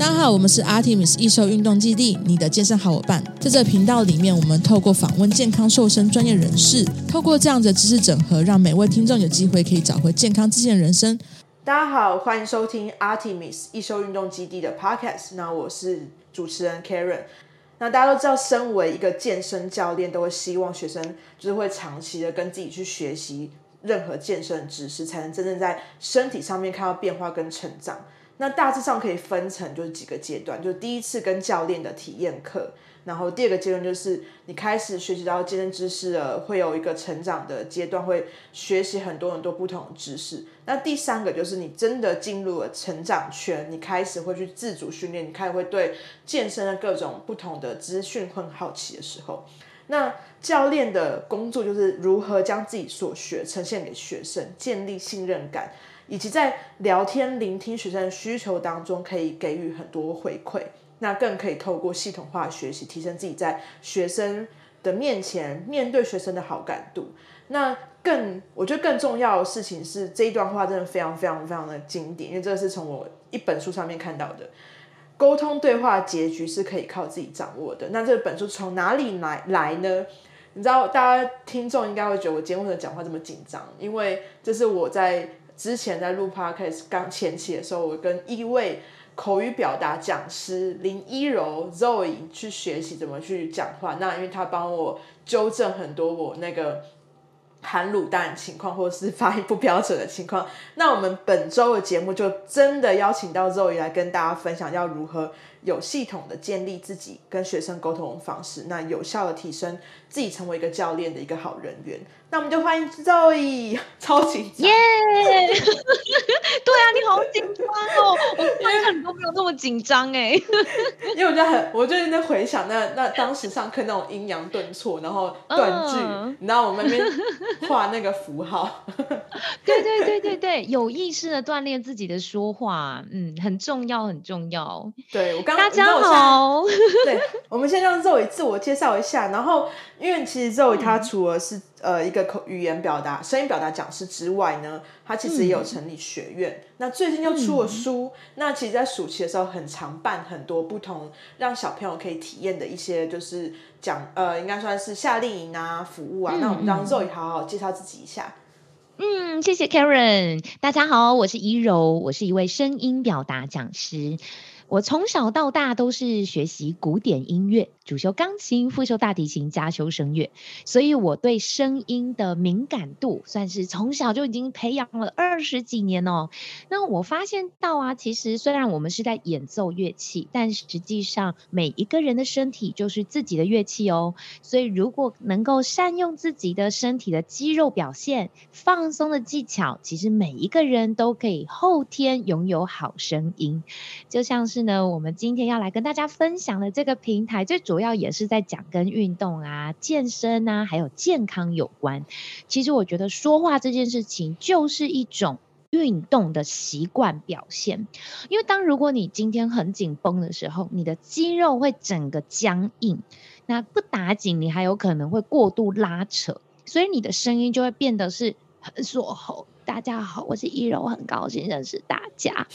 大家好，我们是 Artemis 易瘦运动基地，你的健身好伙伴。在这频道里面，我们透过访问健康瘦身专业人士，透过这样的知识整合，让每位听众有机会可以找回健康自信人生。大家好，欢迎收听 Artemis 易瘦运动基地的 Podcast。那我是主持人 Karen。那大家都知道，身为一个健身教练，都会希望学生就是会长期的跟自己去学习任何健身知识，才能真正在身体上面看到变化跟成长。那大致上可以分成就是几个阶段，就第一次跟教练的体验课，然后第二个阶段就是你开始学习到健身知识了，会有一个成长的阶段，会学习很多很多不同的知识。那第三个就是你真的进入了成长圈，你开始会去自主训练，你开始会对健身的各种不同的资讯很好奇的时候，那教练的工作就是如何将自己所学呈现给学生，建立信任感。以及在聊天、聆听学生的需求当中，可以给予很多回馈，那更可以透过系统化学习，提升自己在学生的面前面对学生的好感度。那更我觉得更重要的事情是，这一段话真的非常非常非常的经典，因为这是从我一本书上面看到的。沟通对话结局是可以靠自己掌握的。那这本书从哪里来来呢？你知道，大家听众应该会觉得我节目的讲话这么紧张，因为这是我在。之前在录 podcast 刚前期的时候，我跟一位口语表达讲师林一柔 Zoe 去学习怎么去讲话。那因为他帮我纠正很多我那个含卤蛋情况，或者是发音不标准的情况。那我们本周的节目就真的邀请到 Zoe 来跟大家分享要如何有系统的建立自己跟学生沟通的方式，那有效的提升自己成为一个教练的一个好人员。那我们就欢迎 Zoe，超紧张耶! 对啊，你好紧张哦！我发现你都没有那么紧张哎，因为我觉得很，我就在回想那那当时上课那种阴阳顿挫，然后断句，uh. 你知道我们那边画那个符号。对对对对对，有意识的锻炼自己的说话，嗯，很重要很重要。对，我刚大家好，对，我们先让 Zoe 自我介绍一下，然后因为其实 Zoe 他除了是、嗯。呃，一个口语言表达、声音表达讲师之外呢，他其实也有成立学院。嗯、那最近又出了书。嗯、那其实，在暑期的时候，很常办很多不同让小朋友可以体验的一些，就是讲呃，应该算是夏令营啊、服务啊。嗯、那我们让 Zoe 好好介绍自己一下。嗯，谢谢 Karen。大家好，我是怡柔，我是一位声音表达讲师。我从小到大都是学习古典音乐，主修钢琴，副修大提琴，加修声乐，所以我对声音的敏感度算是从小就已经培养了二十几年哦。那我发现到啊，其实虽然我们是在演奏乐器，但实际上每一个人的身体就是自己的乐器哦。所以如果能够善用自己的身体的肌肉表现、放松的技巧，其实每一个人都可以后天拥有好声音，就像是。呢，我们今天要来跟大家分享的这个平台，最主要也是在讲跟运动啊、健身啊，还有健康有关。其实我觉得说话这件事情就是一种运动的习惯表现，因为当如果你今天很紧绷的时候，你的肌肉会整个僵硬，那不打紧，你还有可能会过度拉扯，所以你的声音就会变得是很锁喉。大家好，我是一柔，很高兴认识大家。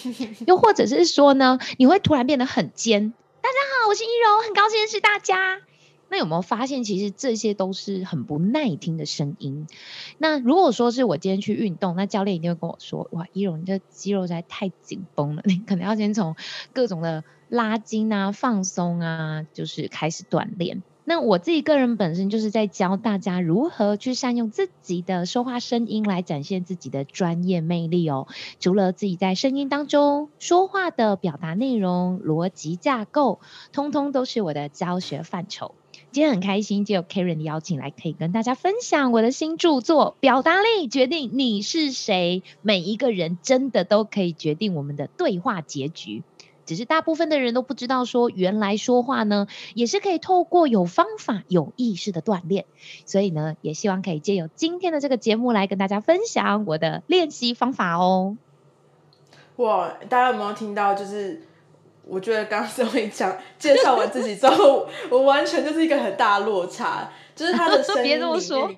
又或者是说呢，你会突然变得很尖。大家好，我是一柔，很高兴认识大家。那有没有发现，其实这些都是很不耐听的声音？那如果说是我今天去运动，那教练一定会跟我说：“哇，一柔，你的肌肉实在太紧绷了，你可能要先从各种的拉筋啊、放松啊，就是开始锻炼。”那我自己个人本身就是在教大家如何去善用自己的说话声音来展现自己的专业魅力哦。除了自己在声音当中说话的表达内容、逻辑架构，通通都是我的教学范畴。今天很开心，就有 Karen 的邀请来，可以跟大家分享我的新著作《表达力决定你是谁》。每一个人真的都可以决定我们的对话结局。只是大部分的人都不知道，说原来说话呢，也是可以透过有方法、有意识的锻炼。所以呢，也希望可以借由今天的这个节目来跟大家分享我的练习方法哦。哇，大家有没有听到？就是我觉得刚刚 Zoe 讲介绍完自己之后，我完全就是一个很大落差，就是他的声 音别这么说，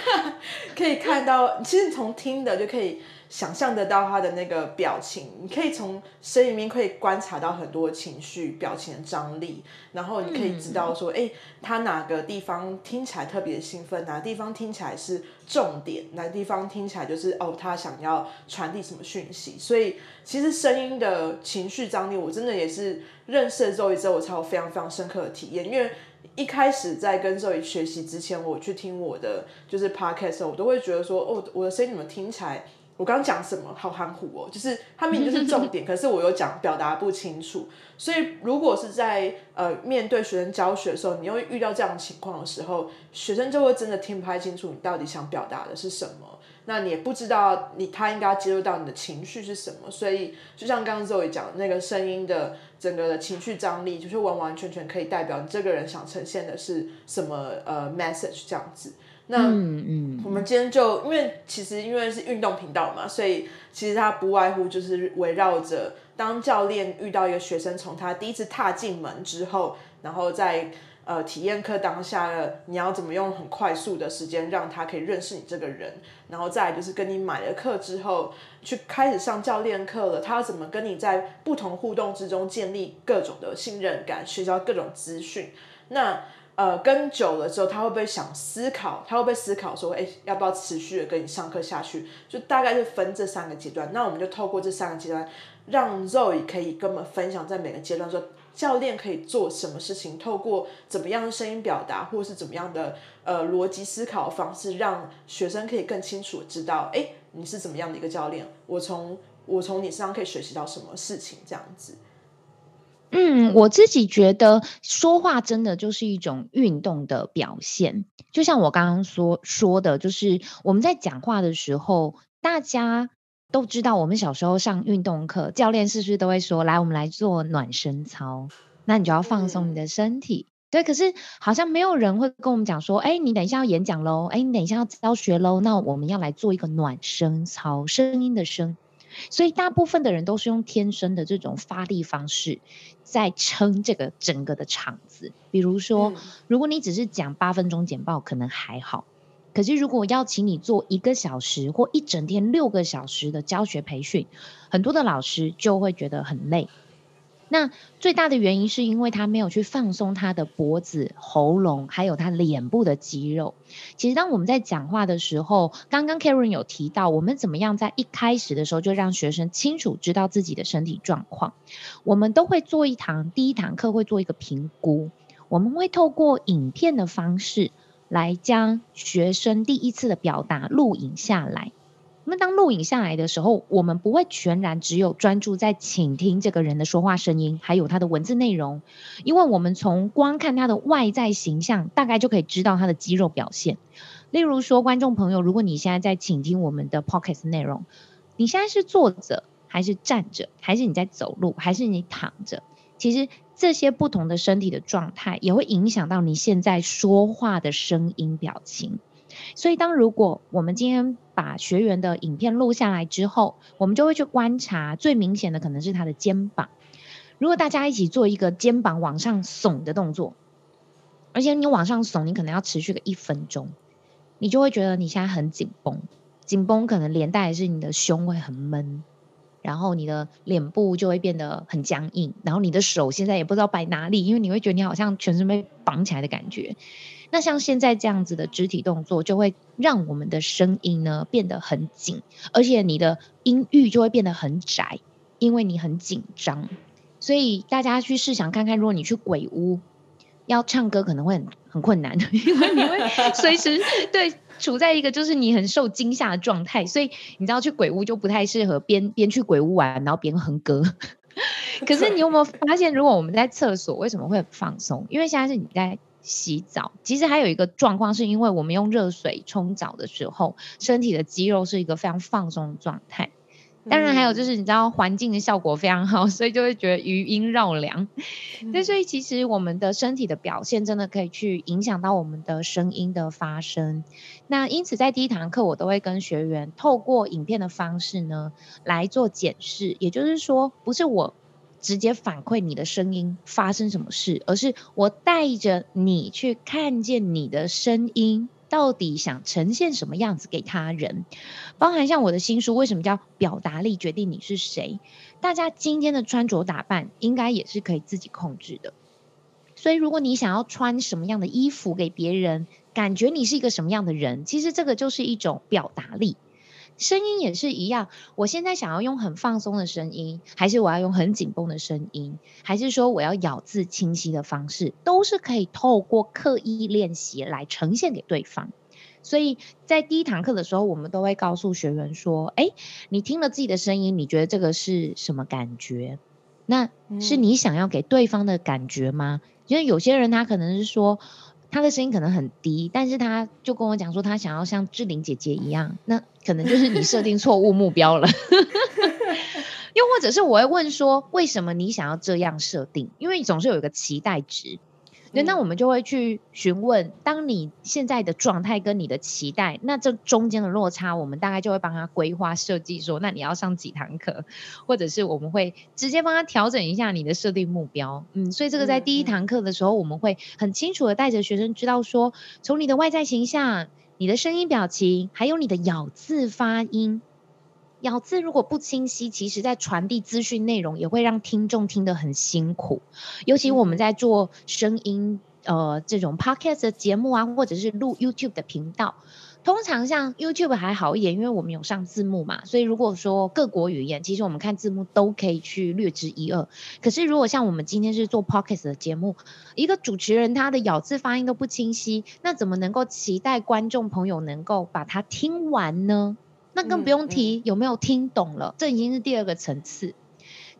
可以看到，其实从听的就可以。想象得到他的那个表情，你可以从声音里面可以观察到很多情绪、表情的张力，然后你可以知道说，哎、嗯，他哪个地方听起来特别兴奋，哪个地方听起来是重点，哪个地方听起来就是哦，他想要传递什么讯息。所以其实声音的情绪张力，我真的也是认识了 Zoe 之后，我才有非常非常深刻的体验，因为。一开始在跟 Zoe 学习之前，我去听我的就是 podcast 的时候，我都会觉得说，哦，我的声音怎么听起来，我刚刚讲什么好含糊哦，就是他明明就是重点，可是我又讲表达不清楚。所以如果是在呃面对学生教学的时候，你又遇到这样的情况的时候，学生就会真的听不太清楚你到底想表达的是什么。那你也不知道你他应该要接受到你的情绪是什么，所以就像刚刚 Zoe 讲的那个声音的整个的情绪张力，就是完完全全可以代表你这个人想呈现的是什么呃 message 这样子。那嗯嗯，我们今天就因为其实因为是运动频道嘛，所以其实它不外乎就是围绕着当教练遇到一个学生从他第一次踏进门之后，然后在。呃，体验课当下，你要怎么用很快速的时间让他可以认识你这个人，然后再来就是跟你买了课之后，去开始上教练课了，他要怎么跟你在不同互动之中建立各种的信任感，学习各种资讯。那呃，跟久了之后，他会不会想思考？他会不会思考说，哎，要不要持续的跟你上课下去？就大概是分这三个阶段。那我们就透过这三个阶段，让 Zoe 可以跟我们分享在每个阶段说。教练可以做什么事情？透过怎么样的声音表达，或是怎么样的呃逻辑思考方式，让学生可以更清楚知道，哎，你是怎么样的一个教练？我从我从你身上可以学习到什么事情？这样子。嗯，我自己觉得说话真的就是一种运动的表现，就像我刚刚说说的，就是我们在讲话的时候，大家。都知道，我们小时候上运动课，教练是不是都会说：“来，我们来做暖身操。”那你就要放松你的身体。对，可是好像没有人会跟我们讲说：“哎，你等一下要演讲喽，哎，你等一下要教学喽。”那我们要来做一个暖身操，声音的声。所以大部分的人都是用天生的这种发力方式，在撑这个整个的场子。比如说，如果你只是讲八分钟简报，可能还好。可是，如果要请你做一个小时或一整天六个小时的教学培训，很多的老师就会觉得很累。那最大的原因是因为他没有去放松他的脖子、喉咙，还有他脸部的肌肉。其实，当我们在讲话的时候，刚刚 Karen 有提到，我们怎么样在一开始的时候就让学生清楚知道自己的身体状况。我们都会做一堂，第一堂课会做一个评估，我们会透过影片的方式。来将学生第一次的表达录影下来。那当录影下来的时候，我们不会全然只有专注在倾听这个人的说话声音，还有他的文字内容，因为我们从光看他的外在形象，大概就可以知道他的肌肉表现。例如说，观众朋友，如果你现在在倾听我们的 Podcast 内容，你现在是坐着，还是站着，还是你在走路，还是你躺着？其实。这些不同的身体的状态也会影响到你现在说话的声音表情。所以，当如果我们今天把学员的影片录下来之后，我们就会去观察，最明显的可能是他的肩膀。如果大家一起做一个肩膀往上耸的动作，而且你往上耸，你可能要持续个一分钟，你就会觉得你现在很紧绷，紧绷可能连带是你的胸会很闷。然后你的脸部就会变得很僵硬，然后你的手现在也不知道摆哪里，因为你会觉得你好像全身被绑起来的感觉。那像现在这样子的肢体动作，就会让我们的声音呢变得很紧，而且你的音域就会变得很窄，因为你很紧张。所以大家去试想看看，如果你去鬼屋要唱歌，可能会很很困难，因为你会随时对。处在一个就是你很受惊吓的状态，所以你知道去鬼屋就不太适合边边去鬼屋玩，然后边哼歌。可是你有没有发现，如果我们在厕所为什么会很放松？因为现在是你在洗澡。其实还有一个状况，是因为我们用热水冲澡的时候，身体的肌肉是一个非常放松的状态。当然，还有就是你知道环境的效果非常好，所以就会觉得余音绕梁。那所以其实我们的身体的表现真的可以去影响到我们的声音的发声。那因此在第一堂课，我都会跟学员透过影片的方式呢来做检视。也就是说，不是我直接反馈你的声音发生什么事，而是我带着你去看见你的声音。到底想呈现什么样子给他人？包含像我的新书，为什么叫表达力决定你是谁？大家今天的穿着打扮，应该也是可以自己控制的。所以，如果你想要穿什么样的衣服给别人，感觉你是一个什么样的人，其实这个就是一种表达力。声音也是一样，我现在想要用很放松的声音，还是我要用很紧绷的声音，还是说我要咬字清晰的方式，都是可以透过刻意练习来呈现给对方。所以在第一堂课的时候，我们都会告诉学员说：“哎，你听了自己的声音，你觉得这个是什么感觉？那是你想要给对方的感觉吗？因为有些人他可能是说。”他的声音可能很低，但是他就跟我讲说，他想要像志玲姐姐一样，那可能就是你设定错误目标了。又或者是我会问说，为什么你想要这样设定？因为你总是有一个期待值。对，那我们就会去询问，当你现在的状态跟你的期待，那这中间的落差，我们大概就会帮他规划设计，说那你要上几堂课，或者是我们会直接帮他调整一下你的设定目标。嗯，所以这个在第一堂课的时候，我们会很清楚的带着学生知道说，从你的外在形象、你的声音表情，还有你的咬字发音。咬字如果不清晰，其实在传递资讯内容也会让听众听得很辛苦。尤其我们在做声音，呃，这种 podcast 的节目啊，或者是录 YouTube 的频道，通常像 YouTube 还好一点，因为我们有上字幕嘛，所以如果说各国语言，其实我们看字幕都可以去略知一二。可是如果像我们今天是做 podcast 的节目，一个主持人他的咬字发音都不清晰，那怎么能够期待观众朋友能够把它听完呢？那更不用提有没有听懂了，嗯嗯、这已经是第二个层次。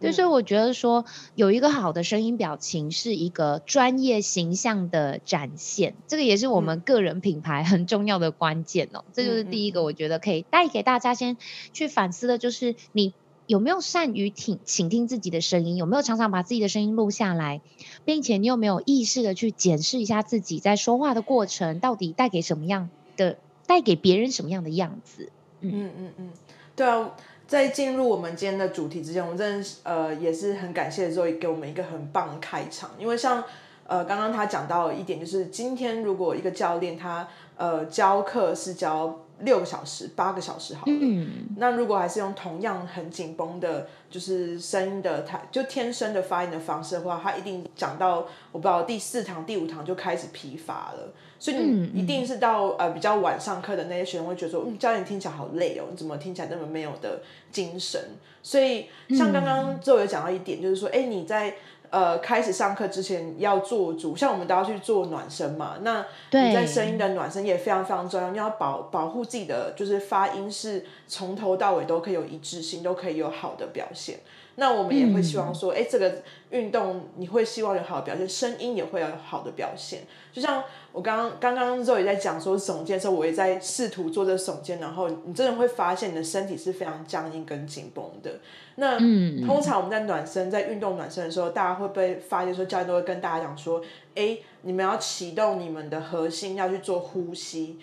对，所以我觉得说有一个好的声音表情是一个专业形象的展现，这个也是我们个人品牌很重要的关键哦。嗯、这就是第一个，我觉得可以带给大家先去反思的，就是你有没有善于听倾听自己的声音，有没有常常把自己的声音录下来，并且你有没有意识的去检视一下自己在说话的过程到底带给什么样的，带给别人什么样的样子。嗯。嗯嗯，对啊，在进入我们今天的主题之前，我们真的呃也是很感谢 Zoe 给我们一个很棒的开场，因为像呃刚刚他讲到一点，就是今天如果一个教练他呃教课是教六个小时、八个小时好了，嗯，那如果还是用同样很紧绷的，就是声音的他就天生的发音的方式的话，他一定讲到我不知道第四堂、第五堂就开始疲乏了。所以你一定是到呃比较晚上课的那些学生会觉得说，嗯，教练听起来好累哦，你怎么听起来那么没有的精神？所以像刚刚周有讲到一点，就是说，哎，你在呃开始上课之前要做足，像我们都要去做暖身嘛，那你在声音的暖身也非常非常重要，你要保保护自己的就是发音是从头到尾都可以有一致性，都可以有好的表现。那我们也会希望说，哎，这个运动你会希望有好的表现，声音也会有好的表现。就像我刚刚刚刚周也在讲说耸肩的时候，我也在试图做这耸肩，然后你真的会发现你的身体是非常僵硬跟紧绷的。那通常我们在暖身，在运动暖身的时候，大家会不会发现说，教练都会跟大家讲说，哎，你们要启动你们的核心，要去做呼吸。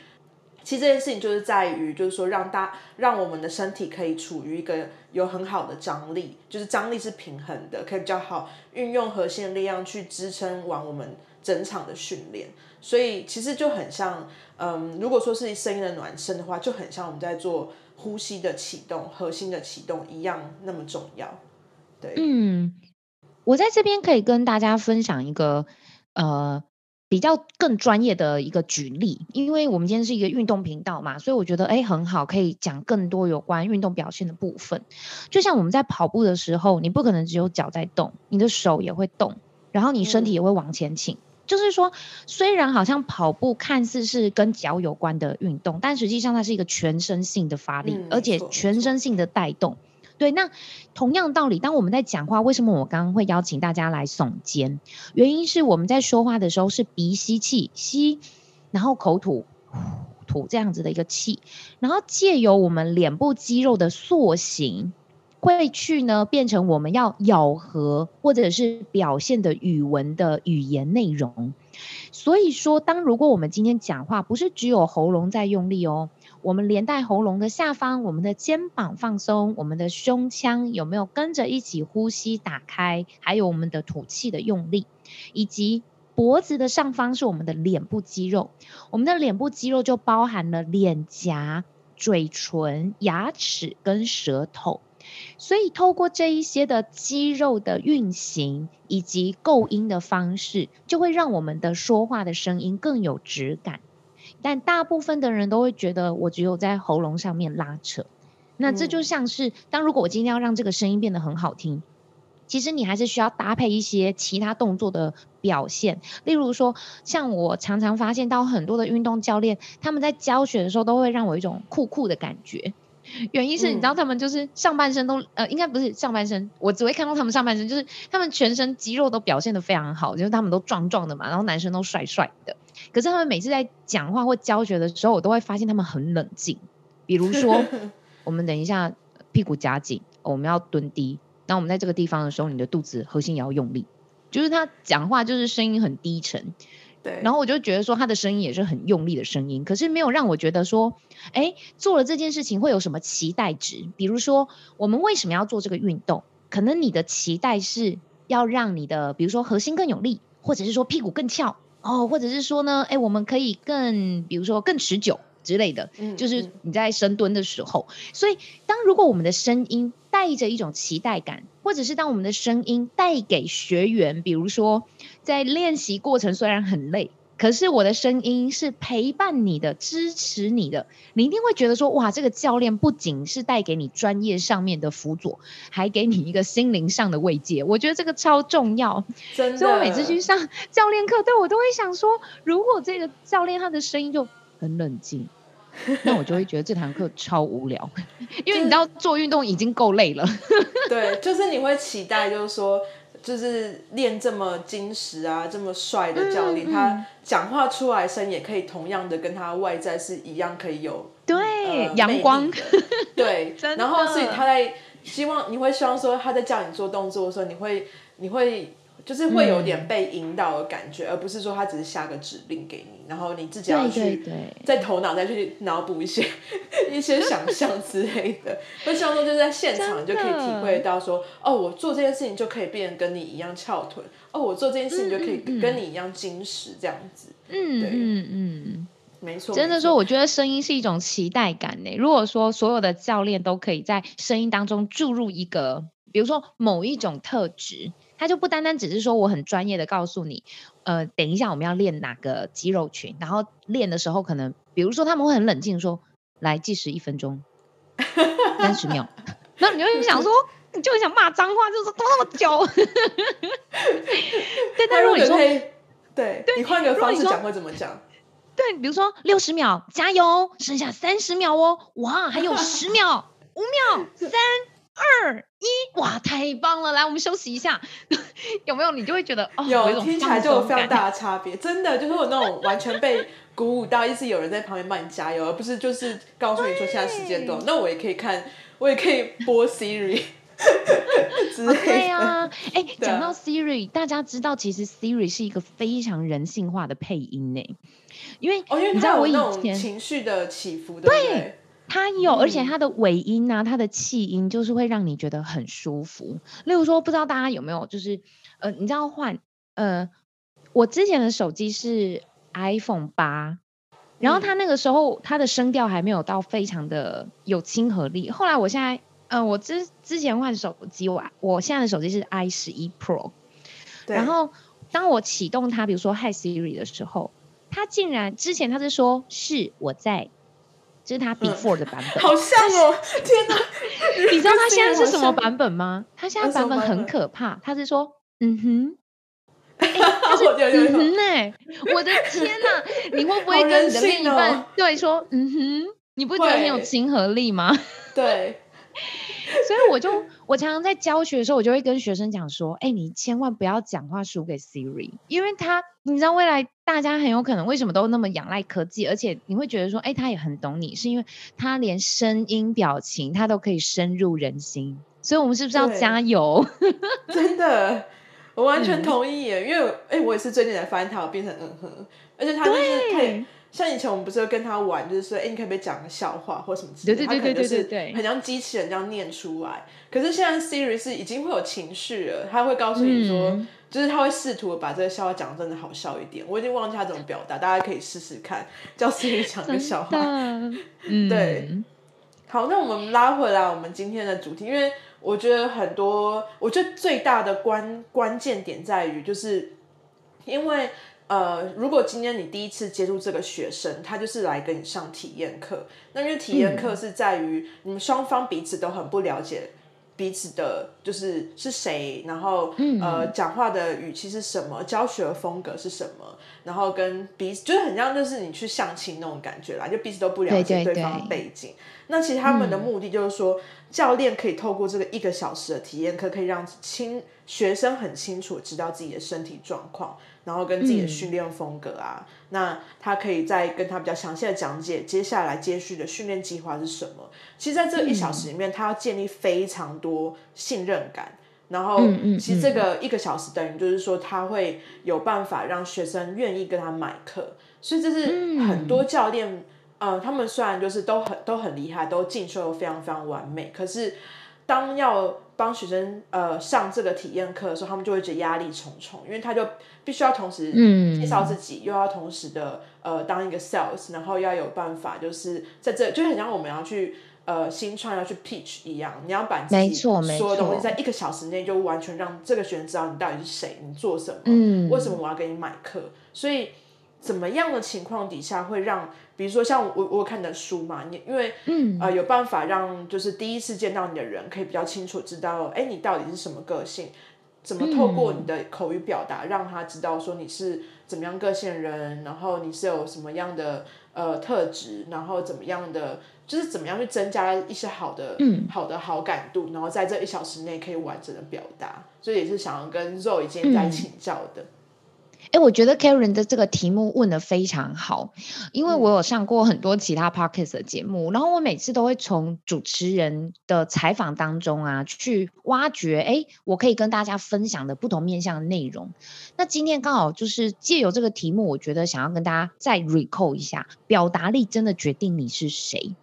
其实这件事情就是在于，就是说让大让我们的身体可以处于一个有很好的张力，就是张力是平衡的，可以比较好运用核心的力量去支撑完我们整场的训练。所以其实就很像，嗯，如果说是声音的暖身的话，就很像我们在做呼吸的启动、核心的启动一样那么重要。对，嗯，我在这边可以跟大家分享一个，呃。比较更专业的一个举例，因为我们今天是一个运动频道嘛，所以我觉得诶很好，可以讲更多有关运动表现的部分。就像我们在跑步的时候，你不可能只有脚在动，你的手也会动，然后你身体也会往前倾。嗯、就是说，虽然好像跑步看似是跟脚有关的运动，但实际上它是一个全身性的发力，嗯、而且全身性的带动。对，那同样道理，当我们在讲话，为什么我刚刚会邀请大家来耸肩？原因是我们在说话的时候是鼻吸气，吸，然后口吐，吐这样子的一个气，然后借由我们脸部肌肉的塑形，会去呢变成我们要咬合或者是表现的语文的语言内容。所以说，当如果我们今天讲话，不是只有喉咙在用力哦。我们连带喉咙的下方，我们的肩膀放松，我们的胸腔有没有跟着一起呼吸打开？还有我们的吐气的用力，以及脖子的上方是我们的脸部肌肉，我们的脸部肌肉就包含了脸颊、嘴唇、牙齿跟舌头。所以，透过这一些的肌肉的运行以及构音的方式，就会让我们的说话的声音更有质感。但大部分的人都会觉得，我只有在喉咙上面拉扯。那这就像是，当如果我今天要让这个声音变得很好听，其实你还是需要搭配一些其他动作的表现。例如说，像我常常发现到很多的运动教练，他们在教学的时候都会让我一种酷酷的感觉。原因是你知道他们就是上半身都、嗯、呃，应该不是上半身，我只会看到他们上半身，就是他们全身肌肉都表现得非常好，就是他们都壮壮的嘛，然后男生都帅帅的。可是他们每次在讲话或教学的时候，我都会发现他们很冷静。比如说，我们等一下屁股夹紧，我们要蹲低，那我们在这个地方的时候，你的肚子核心也要用力。就是他讲话就是声音很低沉。对，然后我就觉得说他的声音也是很用力的声音，可是没有让我觉得说，哎，做了这件事情会有什么期待值？比如说，我们为什么要做这个运动？可能你的期待是要让你的，比如说核心更有力，或者是说屁股更翘哦，或者是说呢，哎，我们可以更，比如说更持久之类的。嗯，就是你在深蹲的时候，嗯，所以当如果我们的声音带着一种期待感，或者是当我们的声音带给学员，比如说。在练习过程虽然很累，可是我的声音是陪伴你的、支持你的，你一定会觉得说：哇，这个教练不仅是带给你专业上面的辅佐，还给你一个心灵上的慰藉。我觉得这个超重要，真的。所以我每次去上教练课，对我都会想说：如果这个教练他的声音就很冷静，那我就会觉得这堂课超无聊，因为你知道做运动已经够累了。对，就是你会期待，就是说。就是练这么精实啊，这么帅的教练，嗯嗯、他讲话出来声也可以同样的跟他外在是一样，可以有对、呃、阳光，对，然后所以他在希望你会希望说他在叫你做动作的时候，你会你会。就是会有点被引导的感觉，嗯，而不是说他只是下个指令给你，然后你自己要去在头脑再去脑补一些 一些想象之类的。那希望说就是在现场你就可以体会到说，哦，我做这件事情就可以变得跟你一样翘臀，哦，我做这件事情就可以跟你一样矜持这样子。嗯嗯嗯，没错。真的说，我觉得声音是一种期待感呢。如果说所有的教练都可以在声音当中注入一个，比如说某一种特质。他就不单单只是说我很专业的告诉你，呃，等一下我们要练哪个肌肉群，然后练的时候可能，比如说他们会很冷静说，来计时一分钟，三十秒，那你就会想说，你就会想骂脏话，就是多那么久。对，但如果你说，对，对你换个方式讲会怎么讲？对，比如说六十秒，加油，剩下三十秒哦，哇，还有十秒，五秒，三。二一，哇，太棒了！来，我们休息一下，有没有？你就会觉得哦，有，有听起来就有非常大的 差别，真的就是有那种完全被鼓舞到，一直有人在旁边帮你加油，而不是就是告诉你说现在时间多。那我也可以看，我也可以播 Siri。对啊，哎、欸，讲到 Siri，大家知道其实 Siri 是一个非常人性化的配音呢，因为哦，因为你知道我以前情绪的起伏的，对。对它有，而且它的尾音啊，它的气音就是会让你觉得很舒服。例如说，不知道大家有没有，就是呃，你知道换呃，我之前的手机是 iPhone 八，然后它那个时候它的声调还没有到非常的有亲和力。后来我现在，呃，我之之前换手机，我我现在的手机是 i 十一 Pro，然后当我启动它，比如说 Hi Siri 的时候，它竟然之前它是说是我在。这是他 before 的版本，好像哦！天哪，你知道他现在是什么版本吗？他现在版本很可怕，他是说，嗯哼，他是嗯哼哎，我的天哪，你会不会跟你的另一半对说，嗯哼，你不觉得很有亲和力吗？对。所以我就我常常在教学的时候，我就会跟学生讲说：“哎、欸，你千万不要讲话输给 Siri，因为他你知道未来大家很有可能为什么都那么仰赖科技，而且你会觉得说，哎、欸，他也很懂你，是因为他连声音表情他都可以深入人心。所以，我们是不是要加油？真的，我完全同意耶。嗯、因为哎、欸，我也是最近才发现他有变成嗯哼，而且他就是太。像以前我们不是会跟他玩，就是说，哎、欸，你可不可以讲个笑话或什么之类的，他可能就是很像机器人这样念出来。可是现在 Siri 是已经会有情绪了，他会告诉你说，就是他会试图把这个笑话讲得真的好笑一点。我已经忘记他怎么表达，大家可以试试看，叫 Siri 讲个笑话。嗯，对。好，那我们拉回来我们今天的主题，因为我觉得很多，我觉得最大的关关键点在于，就是因为。呃，如果今天你第一次接触这个学生，他就是来跟你上体验课，那因为体验课是在于你们双方彼此都很不了解彼此的，就是是谁，然后呃讲话的语气是什么，教学的风格是什么，然后跟彼此就是很像就是你去相亲那种感觉啦，就彼此都不了解对方的背景。对对对。那其实他们的目的就是说，教练可以透过这个一个小时的体验课，可以让清学生很清楚知道自己的身体状况。然后跟自己的训练风格啊，嗯、那他可以再跟他比较详细的讲解接下来接续的训练计划是什么。其实，在这一小时里面，他要建立非常多信任感。然后，其实这个一个小时等于就是说，他会有办法让学生愿意跟他买课。所以，这是很多教练，呃，他们虽然就是都很都很厉害，都进修得非常非常完美，可是当要帮学生呃上这个体验课的时候，他们就会觉得压力重重，因为他就必须要同时介绍自己，嗯、又要同时的呃当一个 sales，然后要有办法就是在这就很像我们要去呃新创要去 pitch 一样，你要把自己所有东西在一个小时内就完全让这个学生知道你到底是谁，你做什么，嗯、为什么我要给你买课，所以。怎么样的情况底下会让，比如说像我我有看的书嘛，你因为嗯。呃有办法让就是第一次见到你的人可以比较清楚知道，哎，你到底是什么个性，怎么透过你的口语表达让他知道说你是怎么样个性的人，然后你是有什么样的呃特质，然后怎么样的就是怎么样去增加一些好的嗯。好的好感度，然后在这一小时内可以完整的表达，所以也是想要跟 Zoe 今天在请教的。嗯哎，我觉得 Karen 的这个题目问的非常好，因为我有上过很多其他 Podcast 的节目，然后我每次都会从主持人的采访当中啊，去挖掘，哎，我可以跟大家分享的不同面向的内容。那今天刚好就是借由这个题目，我觉得想要跟大家再 recall 一下，表达力真的决定你是谁。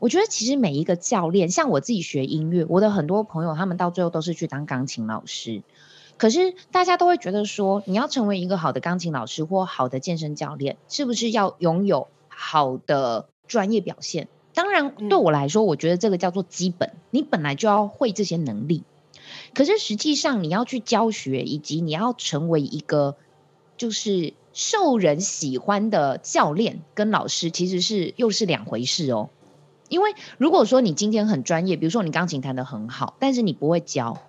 我觉得其实每一个教练，像我自己学音乐，我的很多朋友他们到最后都是去当钢琴老师。可是大家都会觉得说，你要成为一个好的钢琴老师或好的健身教练，是不是要拥有好的专业表现？当然，对我来说，我觉得这个叫做基本，你本来就要会这些能力。可是实际上，你要去教学，以及你要成为一个就是受人喜欢的教练跟老师，其实是又是两回事哦。因为如果说你今天很专业，比如说你钢琴弹得很好，但是你不会教。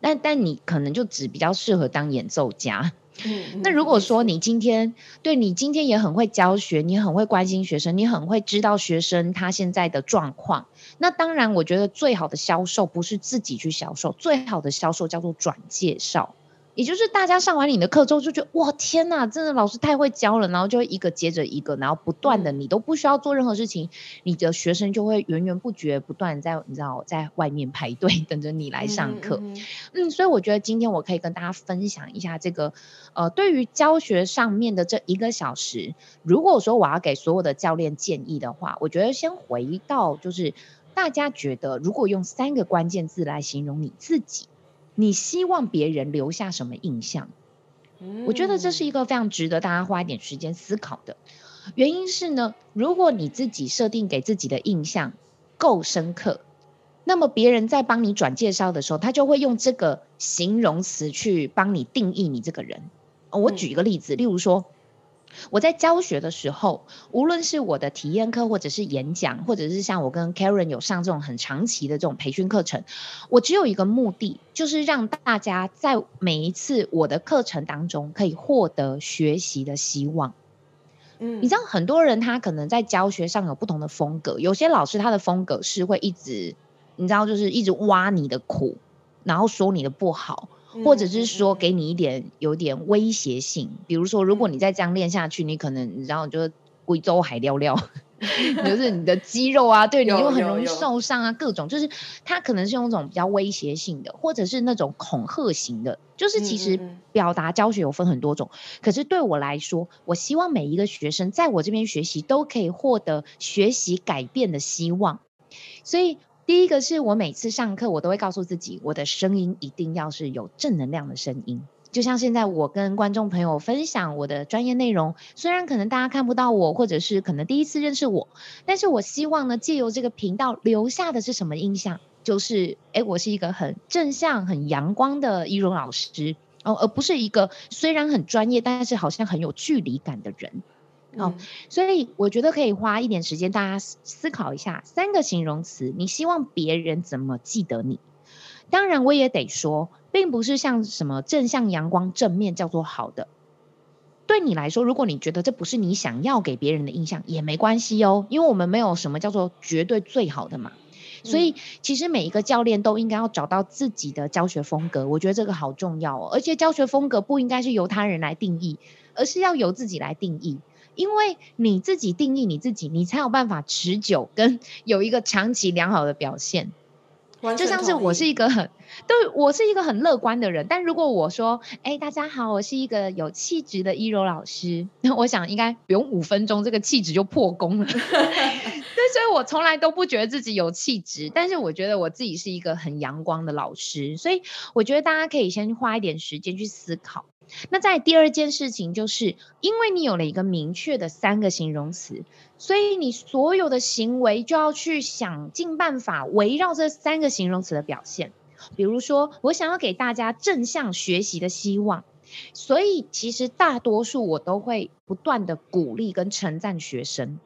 但但你可能就只比较适合当演奏家。嗯，那如果说你今天对你今天也很会教学，你很会关心学生，你很会知道学生他现在的状况，那当然我觉得最好的销售不是自己去销售，最好的销售叫做转介绍。也就是大家上完你的课之后就觉得哇天呐，真的老师太会教了，然后就一个接着一个，然后不断的你都不需要做任何事情，你的学生就会源源不绝不断在你知道在外面排队等着你来上课。嗯，嗯，所以我觉得今天我可以跟大家分享一下这个呃，对于教学上面的这一个小时，如果说我要给所有的教练建议的话，我觉得先回到就是大家觉得如果用三个关键字来形容你自己。你希望别人留下什么印象？我觉得这是一个非常值得大家花一点时间思考的。原因是呢，如果你自己设定给自己的印象够深刻，那么别人在帮你转介绍的时候，他就会用这个形容词去帮你定义你这个人。我举一个例子，例如说。我在教学的时候，无论是我的体验课，或者是演讲，或者是像我跟 Karen 有上这种很长期的这种培训课程，我只有一个目的，就是让大家在每一次我的课程当中可以获得学习的希望。嗯，你知道很多人他可能在教学上有不同的风格，有些老师他的风格是会一直，你知道，就是一直挖你的苦，然后说你的不好。或者是说给你一点有点威胁性，比如说如果你再这样练下去，你可能你知道就贵州海尿尿，就是你的肌肉啊，对你又很容易受伤啊，各种。就是他可能是用一种比较威胁性的，或者是那种恐吓型的，就是其实表达教学有分很多种，可是对我来说，我希望每一个学生在我这边学习都可以获得学习改变的希望，所以。第一个是我每次上课，我都会告诉自己，我的声音一定要是有正能量的声音，就像现在我跟观众朋友分享我的专业内容，虽然可能大家看不到我，或者是可能第一次认识我，但是我希望呢，借由这个频道留下的是什么印象？就是，哎，我是一个很正向、很阳光的易容老师哦，而不是一个虽然很专业，但是好像很有距离感的人。哦，所以我觉得可以花一点时间，大家思考一下三个形容词，你希望别人怎么记得你？当然，我也得说，并不是像什么正向、阳光、正面叫做好的。对你来说，如果你觉得这不是你想要给别人的印象，也没关系哦，因为我们没有什么叫做绝对最好的嘛。所以，其实每一个教练都应该要找到自己的教学风格，我觉得这个好重要哦。而且，教学风格不应该是由他人来定义，而是要由自己来定义。因为你自己定义你自己，你才有办法持久跟有一个长期良好的表现。就像是我是一个很，对，我是一个很乐观的人，但如果我说，哎，大家好，我是一个有气质的一柔老师，那我想应该不用五分钟，这个气质就破功了。对，所以我从来都不觉得自己有气质，但是我觉得我自己是一个很阳光的老师，所以我觉得大家可以先花一点时间去思考。那在第二件事情，就是因为你有了一个明确的三个形容词，所以你所有的行为就要去想尽办法围绕这三个形容词的表现。比如说，我想要给大家正向学习的希望，所以其实大多数我都会不断的鼓励跟称赞学生，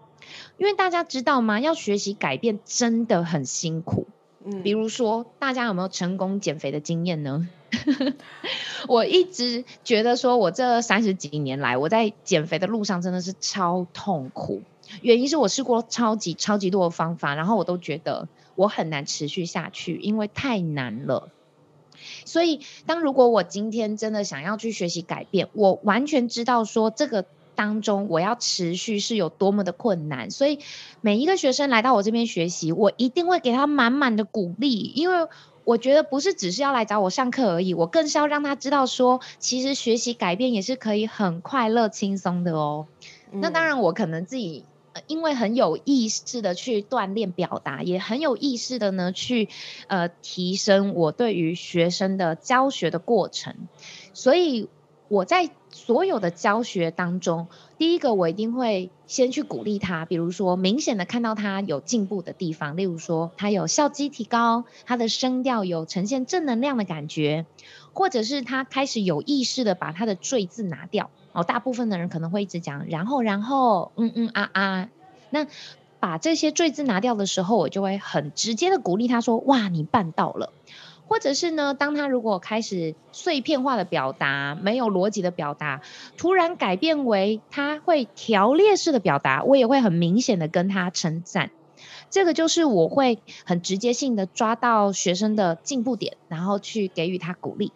因为大家知道吗？要学习改变真的很辛苦。嗯，比如说，大家有没有成功减肥的经验呢？我一直觉得说，我这三十几年来，我在减肥的路上真的是超痛苦。原因是我试过超级超级多的方法，然后我都觉得我很难持续下去，因为太难了。所以，当如果我今天真的想要去学习改变，我完全知道说这个当中我要持续是有多么的困难。所以，每一个学生来到我这边学习，我一定会给他满满的鼓励，因为。我觉得不是只是要来找我上课而已，我更是要让他知道说，其实学习改变也是可以很快乐轻松的哦。嗯。那当然，我可能自己因为很有意识的去锻炼表达，也很有意识的呢去呃提升我对于学生的教学的过程，所以我在。所有的教学当中，第一个我一定会先去鼓励他，比如说明显的看到他有进步的地方，例如说他有效肌提高，他的声调有呈现正能量的感觉，或者是他开始有意识的把他的坠字拿掉。哦，大部分的人可能会一直讲然后然后嗯嗯啊啊，那把这些坠字拿掉的时候，我就会很直接的鼓励他说：哇，你办到了。或者是呢，当他如果开始碎片化的表达，没有逻辑的表达，突然改变为他会条列式的表达，我也会很明显的跟他称赞。这个就是我会很直接性的抓到学生的进步点，然后去给予他鼓励。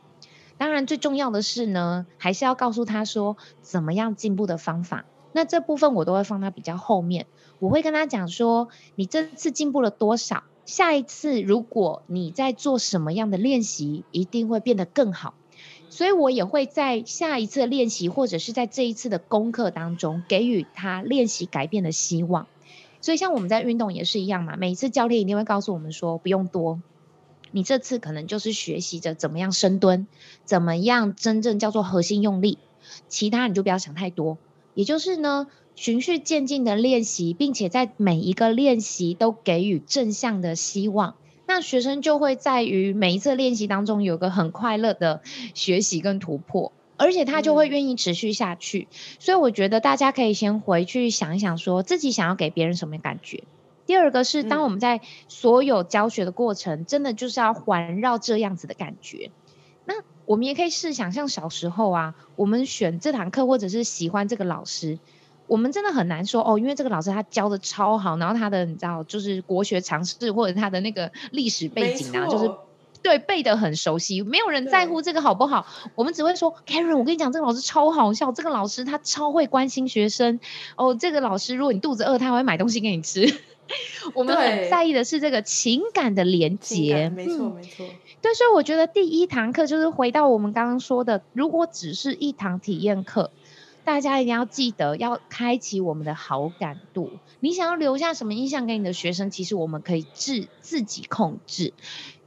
当然，最重要的是呢，还是要告诉他说怎么样进步的方法。那这部分我都会放在比较后面，我会跟他讲说，你这次进步了多少？下一次，如果你在做什么样的练习，一定会变得更好。所以我也会在下一次练习，或者是在这一次的功课当中，给予他练习改变的希望。所以，像我们在运动也是一样嘛。每一次教练一定会告诉我们说，不用多，你这次可能就是学习着怎么样深蹲，怎么样真正叫做核心用力，其他你就不要想太多。也就是呢。循序渐进的练习，并且在每一个练习都给予正向的希望，那学生就会在于每一次练习当中有个很快乐的学习跟突破，而且他就会愿意持续下去。嗯。所以我觉得大家可以先回去想一想，说自己想要给别人什么感觉。第二个是，当我们在所有教学的过程，真的就是要环绕这样子的感觉。那我们也可以试想，像小时候啊，我们选这堂课或者是喜欢这个老师。我们真的很难说哦，因为这个老师他教的超好，然后他的你知道就是国学常识或者他的那个历史背景啊，就是对背的很熟悉，没有人在乎这个好不好。我们只会说，Karen，我跟你讲，这个老师超好笑，这个老师他超会关心学生哦。这个老师如果你肚子饿，他会买东西给你吃。我们很在意的是这个情感的连结，没错没错。对，所以我觉得第一堂课就是回到我们刚刚说的，如果只是一堂体验课。大家一定要记得要开启我们的好感度。你想要留下什么印象给你的学生？其实我们可以自自己控制。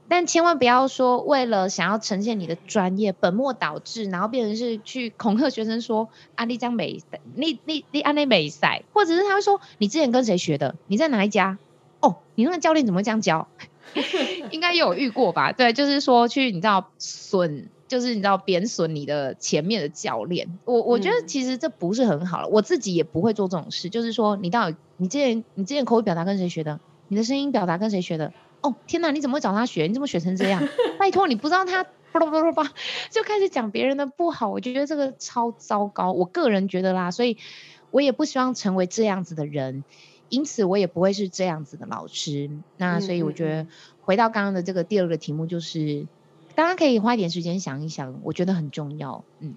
但千万不要说为了想要呈现你的专业，本末倒置，然后变成是去恐吓学生说啊，你这样美，你你你安内美赛，或者是他会说你之前跟谁学的？你在哪一家？哦，你那个教练怎么会这样教？应该有遇过吧？对，就是说去你知道损，就是你知道贬损你的前面的教练。我我觉得其实这不是很好了，嗯、我自己也不会做这种事。就是说你到底你之前你之前口语表达跟谁学的？你的声音表达跟谁学的？哦，天哪！你怎么会找他学？你怎么学成这样？拜托，你不知道他叭叭叭叭就开始讲别人的不好，我就觉得这个超糟糕。我个人觉得啦，所以我也不希望成为这样子的人。因此，我也不会是这样子的老师。那所以，我觉得回到刚刚的这个第二个题目，就是大家可以花一点时间想一想，我觉得很重要。嗯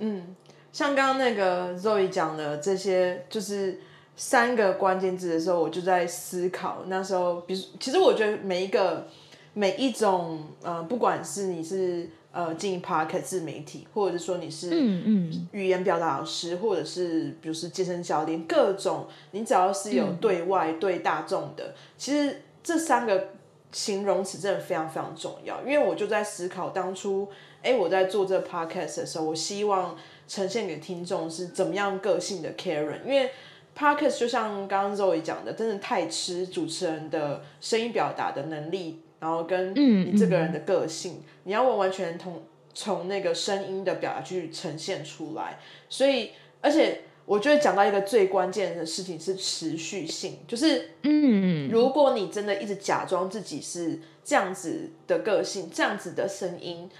嗯，像刚刚那个 Zoe 讲的这些，就是三个关键字的时候，我就在思考。那时候，比如，其实我觉得每一个每一种，呃，不管是你是。呃，经营 Podcast 自媒体，或者是说你是嗯嗯语言表达老师，或者是比如是健身教练，各种你只要是有对外、嗯、对大众的，其实这三个形容词真的非常非常重要。因为我就在思考当初，哎，我在做这个 Podcast 的时候，我希望呈现给听众是怎么样个性的 Karen。因为 Podcast 就像刚刚 Zoe 讲的，真的太吃主持人的声音表达的能力。然后跟你这个人的个性，嗯嗯、你要完完全同从那个声音的表达去呈现出来。所以，而且我觉得讲到一个最关键的事情是持续性，就是，嗯，如果你真的一直假装自己是这样子的个性，这样子的声音，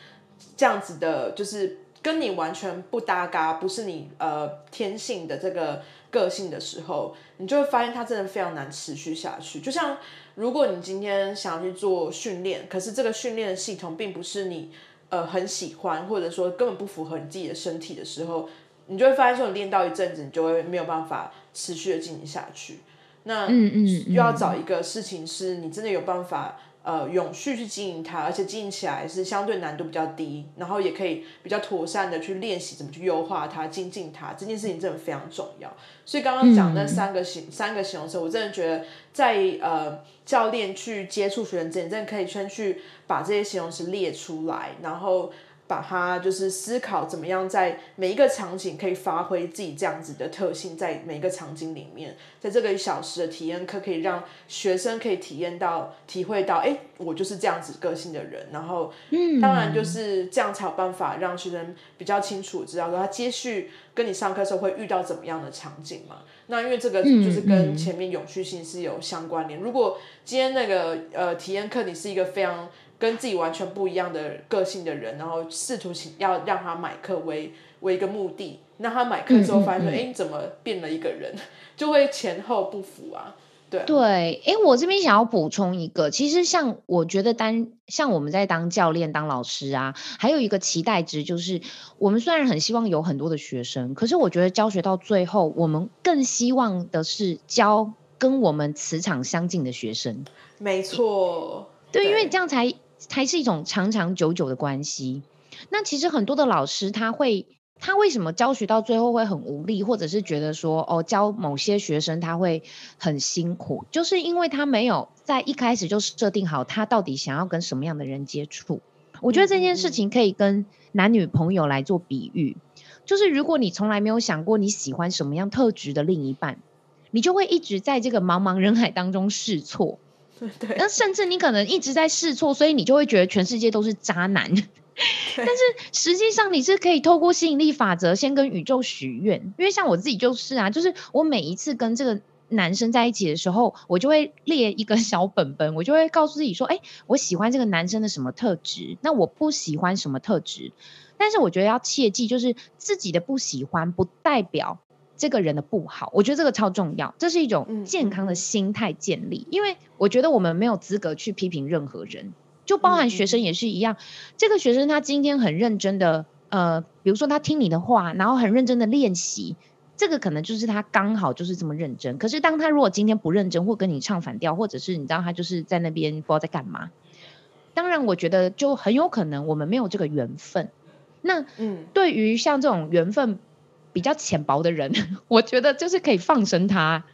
这样子的，就是跟你完全不搭嘎，不是你呃天性的这个个性的时候，你就会发现它真的非常难持续下去，就像。如果你今天想要去做训练，可是这个训练的系统并不是你呃很喜欢，或者说根本不符合你自己的身体的时候，你就会发现说你练到一阵子，你就会没有办法持续的进行下去。那嗯嗯，又要找一个事情是你真的有办法。呃，永续去经营它，而且经营起来是相对难度比较低，然后也可以比较妥善的去练习怎么去优化它、精进它，这件事情真的非常重要。所以刚刚讲那三个形、嗯、三个形容词，我真的觉得在呃教练去接触学生之前，真的可以先去把这些形容词列出来，然后。把它就是思考怎么样在每一个场景可以发挥自己这样子的特性，在每一个场景里面，在这个一小时的体验课可以让学生可以体验到、体会到，哎，我就是这样子个性的人。然后，嗯当然就是这样才有办法让学生比较清楚知道说他接续跟你上课的时候会遇到怎么样的场景嘛。那因为这个就是跟前面永续性是有相关联。如果今天那个呃体验课你是一个非常跟自己完全不一样的个性的人，然后试图请要让他买课为为一个目的，那他买课之后发现说，哎、嗯嗯嗯，你怎么变了一个人，就会前后不符啊。对对，哎，我这边想要补充一个，其实像我觉得当像我们在当教练、当老师啊，还有一个期待值就是，我们虽然很希望有很多的学生，可是我觉得教学到最后，我们更希望的是教跟我们磁场相近的学生。没错，对，对，因为这样才。才是一种长长久久的关系。那其实很多的老师他会，他为什么教学到最后会很无力，或者是觉得说哦，教某些学生他会很辛苦，就是因为他没有在一开始就设定好他到底想要跟什么样的人接触。我觉得这件事情可以跟男女朋友来做比喻，就是如果你从来没有想过你喜欢什么样特质的另一半，你就会一直在这个茫茫人海当中试错。对，那甚至你可能一直在试错，所以你就会觉得全世界都是渣男。但是实际上你是可以透过吸引力法则先跟宇宙许愿，因为像我自己就是啊，就是我每一次跟这个男生在一起的时候，我就会列一个小本本，我就会告诉自己说，哎，我喜欢这个男生的什么特质，那我不喜欢什么特质。但是我觉得要切记，就是自己的不喜欢不代表。这个人的不好，我觉得这个超重要，这是一种健康的心态建立。嗯、因为我觉得我们没有资格去批评任何人，就包含学生也是一样。嗯、这个学生他今天很认真的，呃，比如说他听你的话，然后很认真的练习，这个可能就是他刚好就是这么认真。可是当他如果今天不认真，或跟你唱反调，或者是你知道他就是在那边不知道在干嘛，当然我觉得就很有可能我们没有这个缘分。那嗯，对于像这种缘分。比较浅薄的人，我觉得就是可以放生他，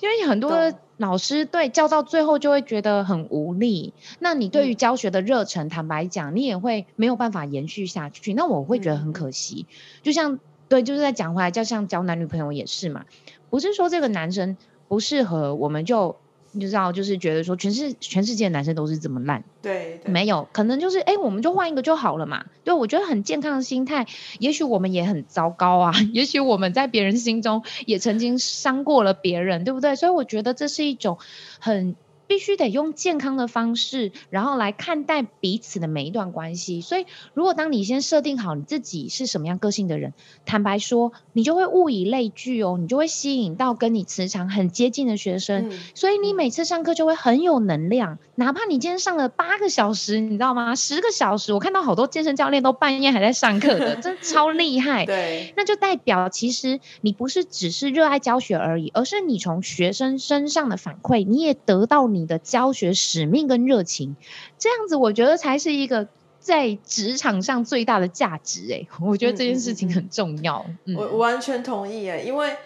因为很多老师对教到最后就会觉得很无力。那你对于教学的热忱，嗯、坦白讲，你也会没有办法延续下去。那我会觉得很可惜。嗯、就像对，就是在讲回来，就像交男女朋友也是嘛，不是说这个男生不适合，我们就。你就知道，就是觉得说全世全世界的男生都是这么烂，对，没有可能就是哎，我们就换一个就好了嘛。对，我觉得很健康的心态，也许我们也很糟糕啊，也许我们在别人心中也曾经伤过了别人，对不对？所以我觉得这是一种很。必须得用健康的方式，然后来看待彼此的每一段关系。所以，如果当你先设定好你自己是什么样个性的人，坦白说，你就会物以类聚哦，你就会吸引到跟你磁场很接近的学生。嗯、所以，你每次上课就会很有能量。哪怕你今天上了八个小时，你知道吗？十个小时，我看到好多健身教练都半夜还在上课的，真的超厉害。对，那就代表其实你不是只是热爱教学而已，而是你从学生身上的反馈，你也得到你。你的教学使命跟热情，这样子我觉得才是一个在职场上最大的价值哎、欸，我觉得这件事情很重要。嗯嗯嗯、我我完全同意哎，因为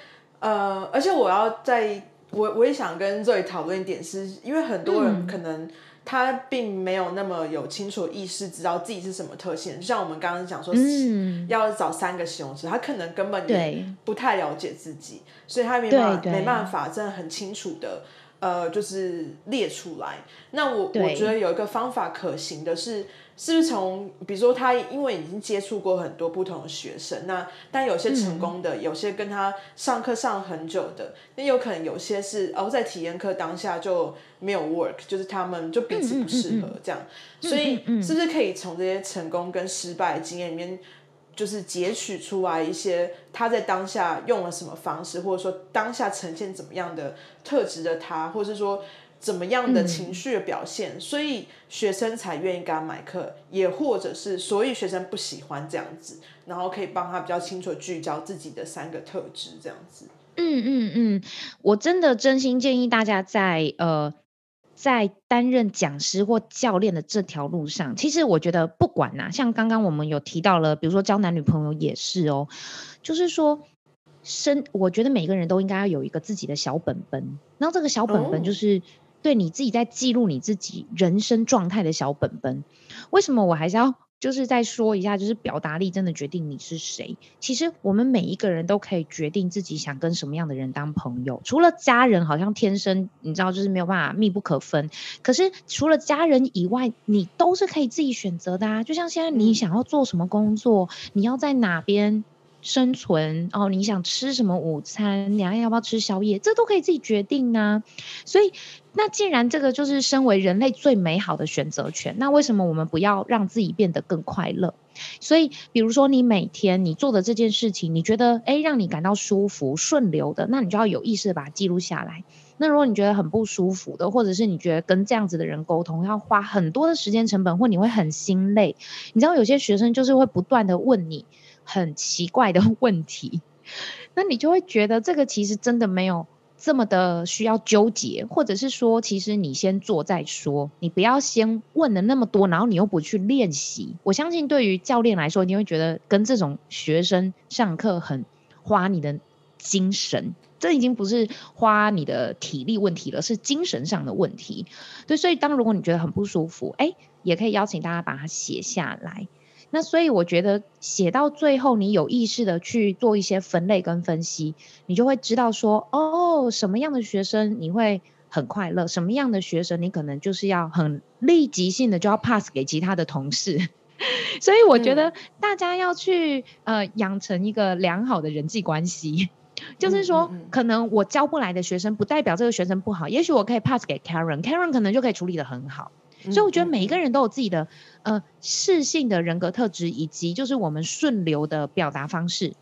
呃，而且我要在，我我也想跟 Zoe 讨论一点是，是因为很多人可能他并没有那么有清楚意识，知道自己是什么特性。就像我们刚刚讲说，嗯、要找三个形容词，他可能根本也不太了解自己，所以他没办法没办法真的很清楚的。呃，就是列出来。那我我觉得有一个方法可行的是，是不是从比如说他因为已经接触过很多不同的学生，那但有些成功的，嗯、有些跟他上课上很久的，那有可能有些是哦在体验课当下就没有 work，就是他们就彼此不适合这样。嗯嗯嗯、所以是不是可以从这些成功跟失败经验里面？就是截取出来一些他在当下用了什么方式，或者说当下呈现怎么样的特质的他，或者是说怎么样的情绪的表现，嗯、所以学生才愿意跟他买课，也或者是所以学生不喜欢这样子，然后可以帮他比较清楚聚焦自己的三个特质这样子。嗯嗯嗯，我真的真心建议大家在呃。在担任讲师或教练的这条路上，其实我觉得不管呐，像刚刚我们有提到了，比如说交男女朋友也是哦，就是说，生我觉得每个人都应该要有一个自己的小本本，然后这个小本本就是对你自己在记录你自己人生状态的小本本。为什么我还是要？就是再说一下，就是表达力真的决定你是谁。其实我们每一个人都可以决定自己想跟什么样的人当朋友。除了家人，好像天生你知道就是没有办法密不可分。可是除了家人以外，你都是可以自己选择的啊。就像现在你想要做什么工作，你要在哪边生存哦，你想吃什么午餐，你还要不要吃宵夜，这都可以自己决定啊。所以。那既然这个就是身为人类最美好的选择权，那为什么我们不要让自己变得更快乐？所以，比如说你每天你做的这件事情，你觉得诶让你感到舒服、顺流的，那你就要有意识的把它记录下来。那如果你觉得很不舒服的，或者是你觉得跟这样子的人沟通要花很多的时间成本，或你会很心累，你知道有些学生就是会不断的问你很奇怪的 问题，那你就会觉得这个其实真的没有。这么的需要纠结，或者是说，其实你先做再说，你不要先问了那么多，然后你又不去练习。我相信对于教练来说，你会觉得跟这种学生上课很花你的精神，这已经不是花你的体力问题了，是精神上的问题。对，所以当如果你觉得很不舒服，哎，也可以邀请大家把它写下来。那所以我觉得写到最后，你有意识的去做一些分类跟分析，你就会知道说，哦，什么样的学生你会很快乐，什么样的学生你可能就是要很立即性的就要 pass 给其他的同事。所以我觉得大家要去呃养成一个良好的人际关系，就是说，可能我教不来的学生，不代表这个学生不好，也许我可以 pass 给 Karen，Karen 可能就可以处理的很好。所以我觉得每一个人都有自己的呃适性的人格特质，以及就是我们顺流的表达方式。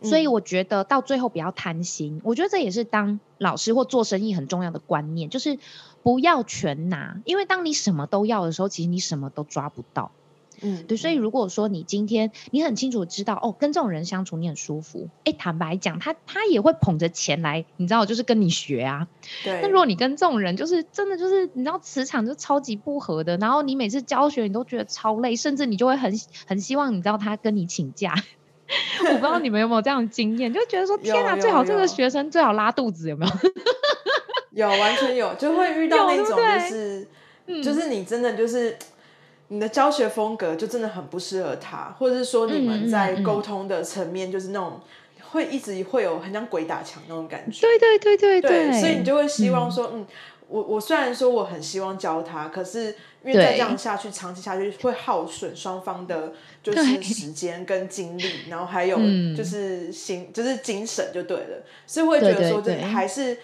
所以我觉得到最后不要贪心，我觉得这也是当老师或做生意很重要的观念，就是不要全拿，因为当你什么都要的时候，其实你什么都抓不到。嗯，对，所以如果说你今天你很清楚知道哦，跟这种人相处你很舒服，哎，坦白讲，他他也会捧着钱来，你知道，就是跟你学啊。对。那如果你跟这种人就是真的就是你知道磁场就超级不合的，然后你每次教学你都觉得超累，甚至你就会很很希望你知道他跟你请假。我不知道你们有没有这样的经验，就觉得说天哪，最好这个学生最好拉肚子，有没有？有完全有，就会遇到那种就是，就是你真的就是你的教学风格就真的很不适合他，或者是说你们在沟通的层面就是那种会一直会有很像鬼打墙那种感觉。对对对对对，对，所以你就会希望说，嗯，我我虽然说我很希望教他，可是因为再这样下去，长期下去会耗损双方的，就是时间跟精力，然后还有就是心，就是精神就对了，所以会觉得说，这还是。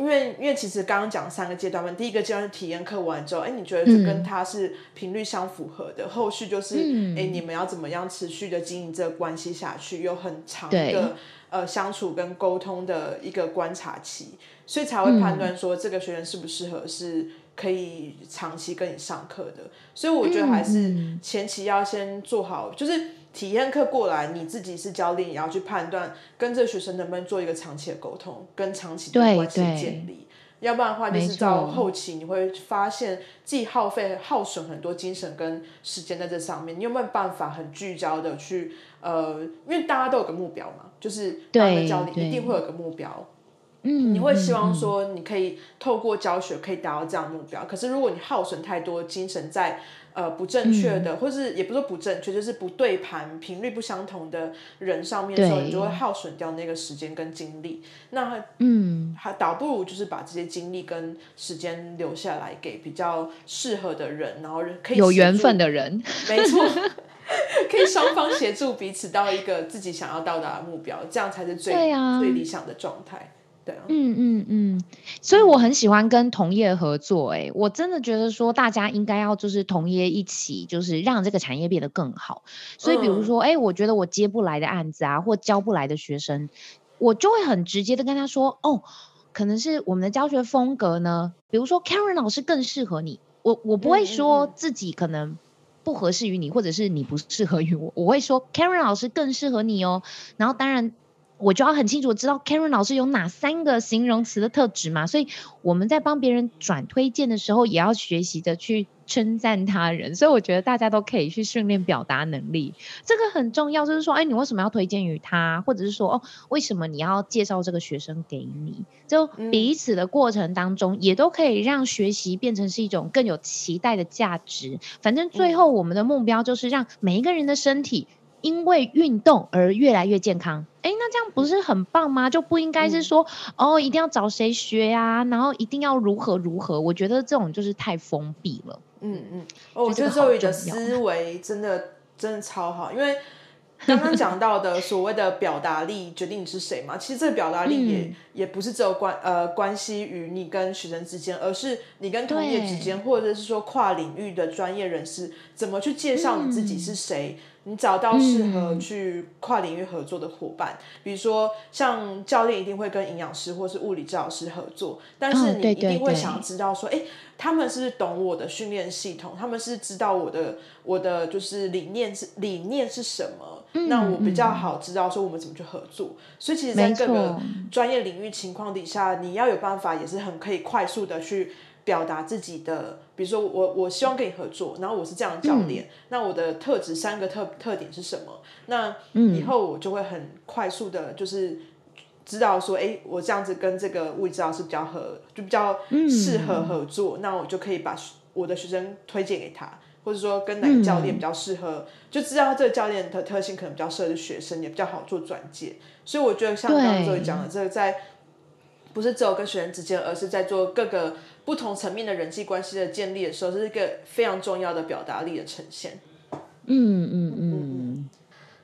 因为，因为其实刚刚讲三个阶段嘛，第一个阶段是体验课完之后，哎，你觉得这跟他是频率相符合的，嗯、后续就是，哎，你们要怎么样持续的经营这个关系下去，有很长的呃相处跟沟通的一个观察期，所以才会判断说这个学员适不适合是可以长期跟你上课的。所以我觉得还是前期要先做好，就是。体验课过来，你自己是教练，也要去判断跟这个学生能不能做一个长期的沟通，跟长期的关系建立。要不然的话，就是到后期你会发现自己耗费耗损很多精神跟时间在这上面。你有没有办法很聚焦的去呃，因为大家都有个目标嘛，就是当个教练一定会有个目标。嗯，你会希望说你可以透过教学可以达到这样的目标。可是如果你耗损太多精神在。呃，不正确的，嗯、或是也不是说不正确，就是不对盘、频率不相同的人上面的时候，你就会耗损掉那个时间跟精力。那嗯，还倒不如就是把这些精力跟时间留下来给比较适合的人，然后可以有缘分的人，没错，可以双方协助彼此到一个自己想要到达的目标，这样才是最、啊、最理想的状态。嗯嗯嗯，所以我很喜欢跟同业合作，欸，哎，我真的觉得说大家应该要就是同业一起，就是让这个产业变得更好。所以比如说，哎，我觉得我接不来的案子啊，或教不来的学生，我就会很直接的跟他说，哦，可能是我们的教学风格呢，比如说 Karen 老师更适合你，我我不会说自己可能不合适于你，或者是你不适合于我，我会说 Karen 老师更适合你哦，然后当然。我就要很清楚知道 Karen 老师有哪三个形容词的特质嘛，所以我们在帮别人转推荐的时候，也要学习的去称赞他人。所以我觉得大家都可以去训练表达能力，这个很重要。就是说，哎，你为什么要推荐于他，或者是说，哦，为什么你要介绍这个学生给你？就彼此的过程当中，也都可以让学习变成是一种更有期待的价值。反正最后我们的目标就是让每一个人的身体。因为运动而越来越健康，哎，那这样不是很棒吗？就不应该是说，嗯、哦，一定要找谁学呀、啊，然后一定要如何如何？我觉得这种就是太封闭了。嗯嗯，我觉得周宇的思维真的真的超好，因为刚刚讲到的所谓的表达力决定你是谁嘛，其实这个表达力也、嗯、也不是只有关呃关系于你跟学生之间，而是你跟同业之间，或者是说跨领域的专业人士怎么去介绍你自己是谁。嗯你找到适合去跨领域合作的伙伴，嗯、比如说像教练一定会跟营养师或是物理治疗师合作，但是你一定会想要知道说，哎、哦，他们是是懂我的训练系统？他们是知道我的我的就是理念是理念是什么？嗯、那我比较好知道说我们怎么去合作。所以其实，在各个专业领域情况底下，你要有办法，也是很可以快速的去。表达自己的，比如说我我希望跟你合作，然后我是这样的教练，嗯、那我的特质三个特特点是什么？那以后我就会很快速的，就是知道说，哎、欸，我这样子跟这个物理治疗师比较合，就比较适合合作，嗯、那我就可以把我的学生推荐给他，或者说跟哪个教练比较适合，嗯、就知道这个教练的特性可能比较适合的学生，也比较好做转介。所以我觉得像刚刚周瑜讲的，这个在不是只有跟学生之间，而是在做各个。不同层面的人际关系的建立的时候，这是一个非常重要的表达力的呈现。嗯嗯嗯。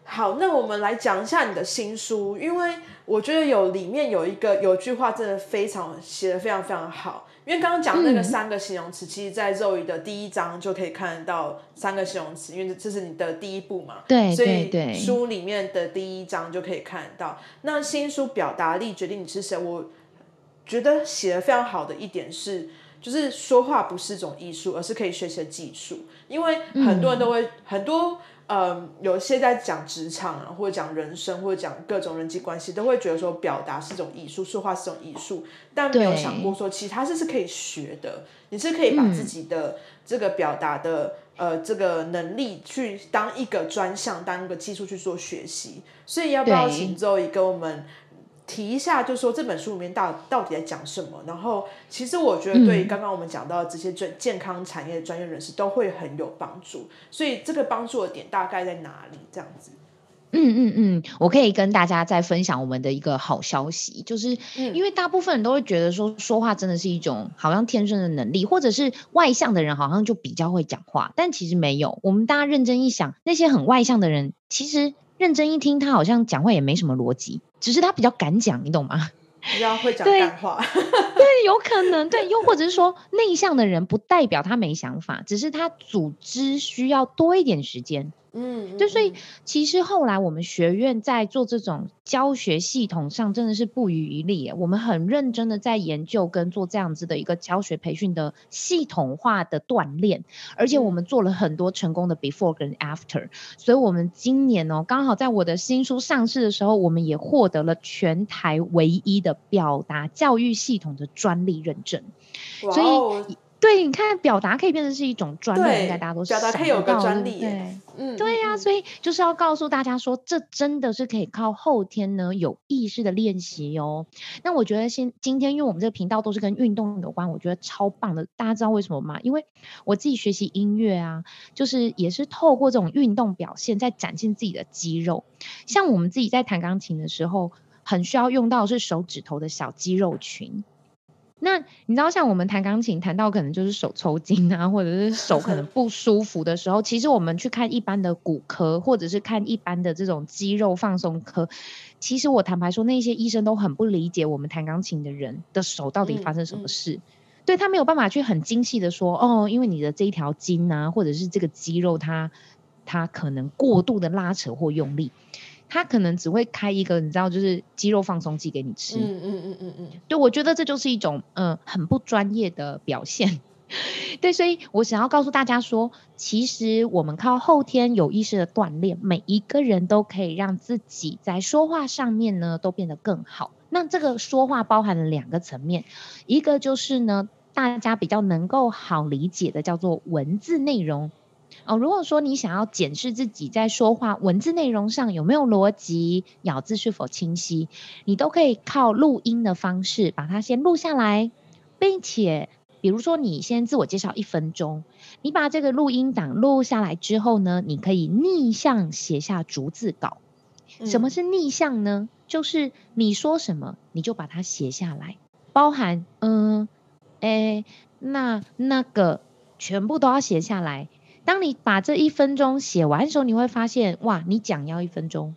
好，那我们来讲一下你的新书，因为我觉得有里面有一个有句话真的非常写的非常非常好。因为刚刚讲那个三个形容词，嗯、其实在肉语的第一章就可以看得到三个形容词，因为这是你的第一步嘛。对，所以书里面的第一章就可以看得到。那新书表达力决定你是谁，我。觉得写的非常好的一点是，就是说话不是一种艺术，而是可以学习的技术。因为很多人都会，嗯、很多呃，有些在讲职场啊，或者讲人生，或者讲各种人际关系，都会觉得说表达是一种艺术，说话是一种艺术，但没有想过说其他是是可以学的。你是可以把自己的这个表达的、嗯、呃这个能力去当一个专项，当一个技术去做学习。所以要不要请周一跟我们？提一下，就是说这本书里面到到底在讲什么。然后，其实我觉得对刚刚我们讲到的这些专健康产业的专业人士都会很有帮助。所以，这个帮助的点大概在哪里？这样子。嗯嗯嗯，我可以跟大家再分享我们的一个好消息，就是因为大部分人都会觉得说说话真的是一种好像天生的能力，或者是外向的人好像就比较会讲话，但其实没有。我们大家认真一想，那些很外向的人，其实认真一听，他好像讲话也没什么逻辑，只是他比较敢讲，你懂吗？比较会讲干话，对，有可能，对，又或者是说内向的人不代表他没想法，只是他组织需要多一点时间。嗯，对，所以其实后来我们学院在做这种教学系统上真的是不遗余力，我们很认真的在研究跟做这样子的一个教学培训的系统化的锻炼，而且我们做了很多成功的 before 跟 after，所以我们今年哦，刚好在我的新书上市的时候，我们也获得了全台唯一的表达教育系统的专利认证，所以。对，你看，表达可以变成是一种专利，应该大家都表达可以有个专利，对，嗯，对呀、啊，所以就是要告诉大家说，这真的是可以靠后天呢有意识的练习哦。那我觉得先今天，因为我们这个频道都是跟运动有关，我觉得超棒的。大家知道为什么吗？因为我自己学习音乐啊，就是也是透过这种运动表现，在展现自己的肌肉。像我们自己在弹钢琴的时候，很需要用到的是手指头的小肌肉群。那你知道，像我们弹钢琴弹到可能就是手抽筋啊，或者是手可能 不舒服的时候，其实我们去看一般的骨科，或者是看一般的这种肌肉放松科，其实我坦白说，那些医生都很不理解我们弹钢琴的人的手到底发生什么事，嗯嗯、对他没有办法去很精细的说，哦，因为你的这一条筋啊，或者是这个肌肉它它可能过度的拉扯或用力。他可能只会开一个，你知道，就是肌肉放松剂给你吃。嗯嗯嗯嗯嗯。对，我觉得这就是一种嗯、呃、很不专业的表现。对，所以我想要告诉大家说，其实我们靠后天有意识的锻炼，每一个人都可以让自己在说话上面呢都变得更好。那这个说话包含了两个层面，一个就是呢大家比较能够好理解的，叫做文字内容。哦，如果说你想要检视自己在说话文字内容上有没有逻辑，咬字是否清晰，你都可以靠录音的方式把它先录下来，并且，比如说你先自我介绍一分钟，你把这个录音档录下来之后呢，你可以逆向写下逐字稿。什么是逆向呢？就是你说什么，你就把它写下来，包含嗯，诶，那那个全部都要写下来。当你把这一分钟写完的时候，你会发现，哇，你讲要一分钟，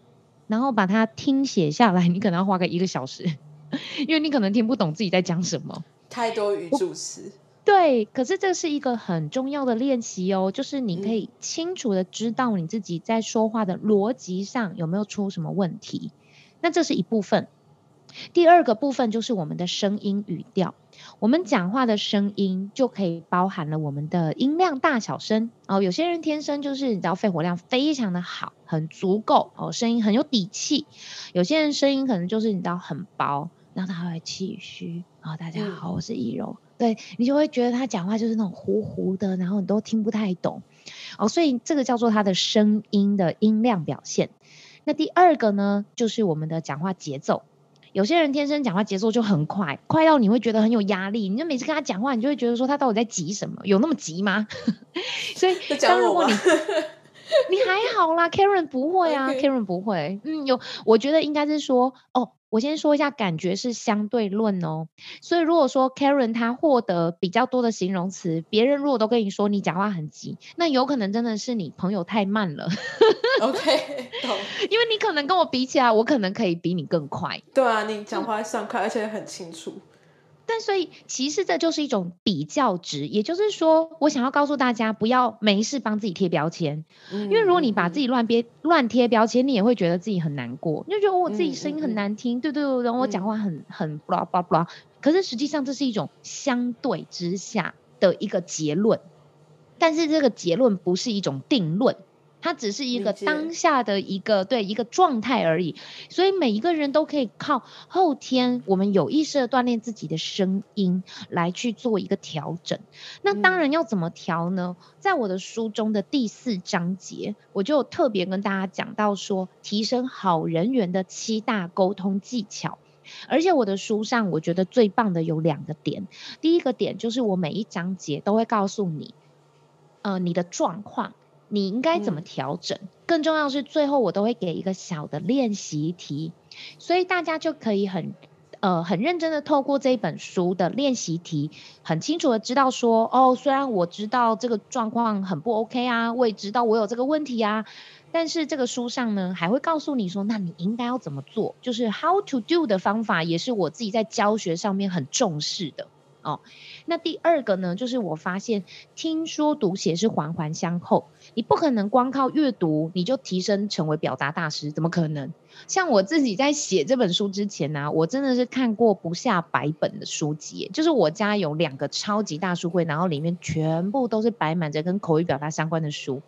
然后把它听写下来，你可能要花个一个小时，因为你可能听不懂自己在讲什么，太多语助词。对，可是这是一个很重要的练习哦，就是你可以清楚的知道你自己在说话的逻辑上有没有出什么问题，那这是一部分。第二个部分就是我们的声音语调，我们讲话的声音就可以包含了我们的音量大小声哦。有些人天生就是你知道肺活量非常的好，很足够哦，声音很有底气；有些人声音可能就是你知道很薄，然后他会气虚。哦，大家好，我是易柔，对，你就会觉得他讲话就是那种糊糊的，然后你都听不太懂哦。所以这个叫做他的声音的音量表现。那第二个呢，就是我们的讲话节奏。有些人天生讲话节奏就很快，快到你会觉得很有压力。你就每次跟他讲话，你就会觉得说他到底在急什么？有那么急吗？所以，当如果你 你还好啦，Karen 不会啊，Karen 不会。嗯，有，我觉得应该是说哦。我先说一下，感觉是相对论哦。所以如果说 Karen 她获得比较多的形容词，别人如果都跟你说你讲话很急，那有可能真的是你朋友太慢了。OK，懂。因为你可能跟我比起来，我可能可以比你更快。对啊，你讲话算快，嗯，而且很清楚。但所以其实这就是一种比较值，也就是说，我想要告诉大家，不要没事帮自己贴标签，嗯，因为如果你把自己乱编乱贴标签，你也会觉得自己很难过，你就觉得我自己声音很难听，嗯、对对对，然后我讲话很很 blah blah blah，可是实际上这是一种相对之下的一个结论，但是这个结论不是一种定论。它只是一个当下的一个对一个状态而已，所以每一个人都可以靠后天我们有意识的锻炼自己的声音来去做一个调整。那当然要怎么调呢？在我的书中的第四章节，我就特别跟大家讲到说，提升好人缘的七大沟通技巧。而且我的书上，我觉得最棒的有两个点。第一个点就是我每一章节都会告诉你，呃，你的状况，你应该怎么调整。嗯、更重要是，最后我都会给一个小的练习题，所以大家就可以很。呃，很认真的透过这本书的练习题，很清楚的知道说，哦，虽然我知道这个状况很不 OK 啊，我也知道我有这个问题啊，但是这个书上呢，还会告诉你说，那你应该要怎么做，就是 how to do 的方法，也是我自己在教学上面很重视的。哦，那第二个呢，就是我发现听说读写是环环相扣，你不可能光靠阅读你就提升成为表达大师，怎么可能？像我自己在写这本书之前呢、啊，我真的是看过不下百本的书籍，就是我家有两个超级大书柜，然后里面全部都是摆满着跟口语表达相关的书，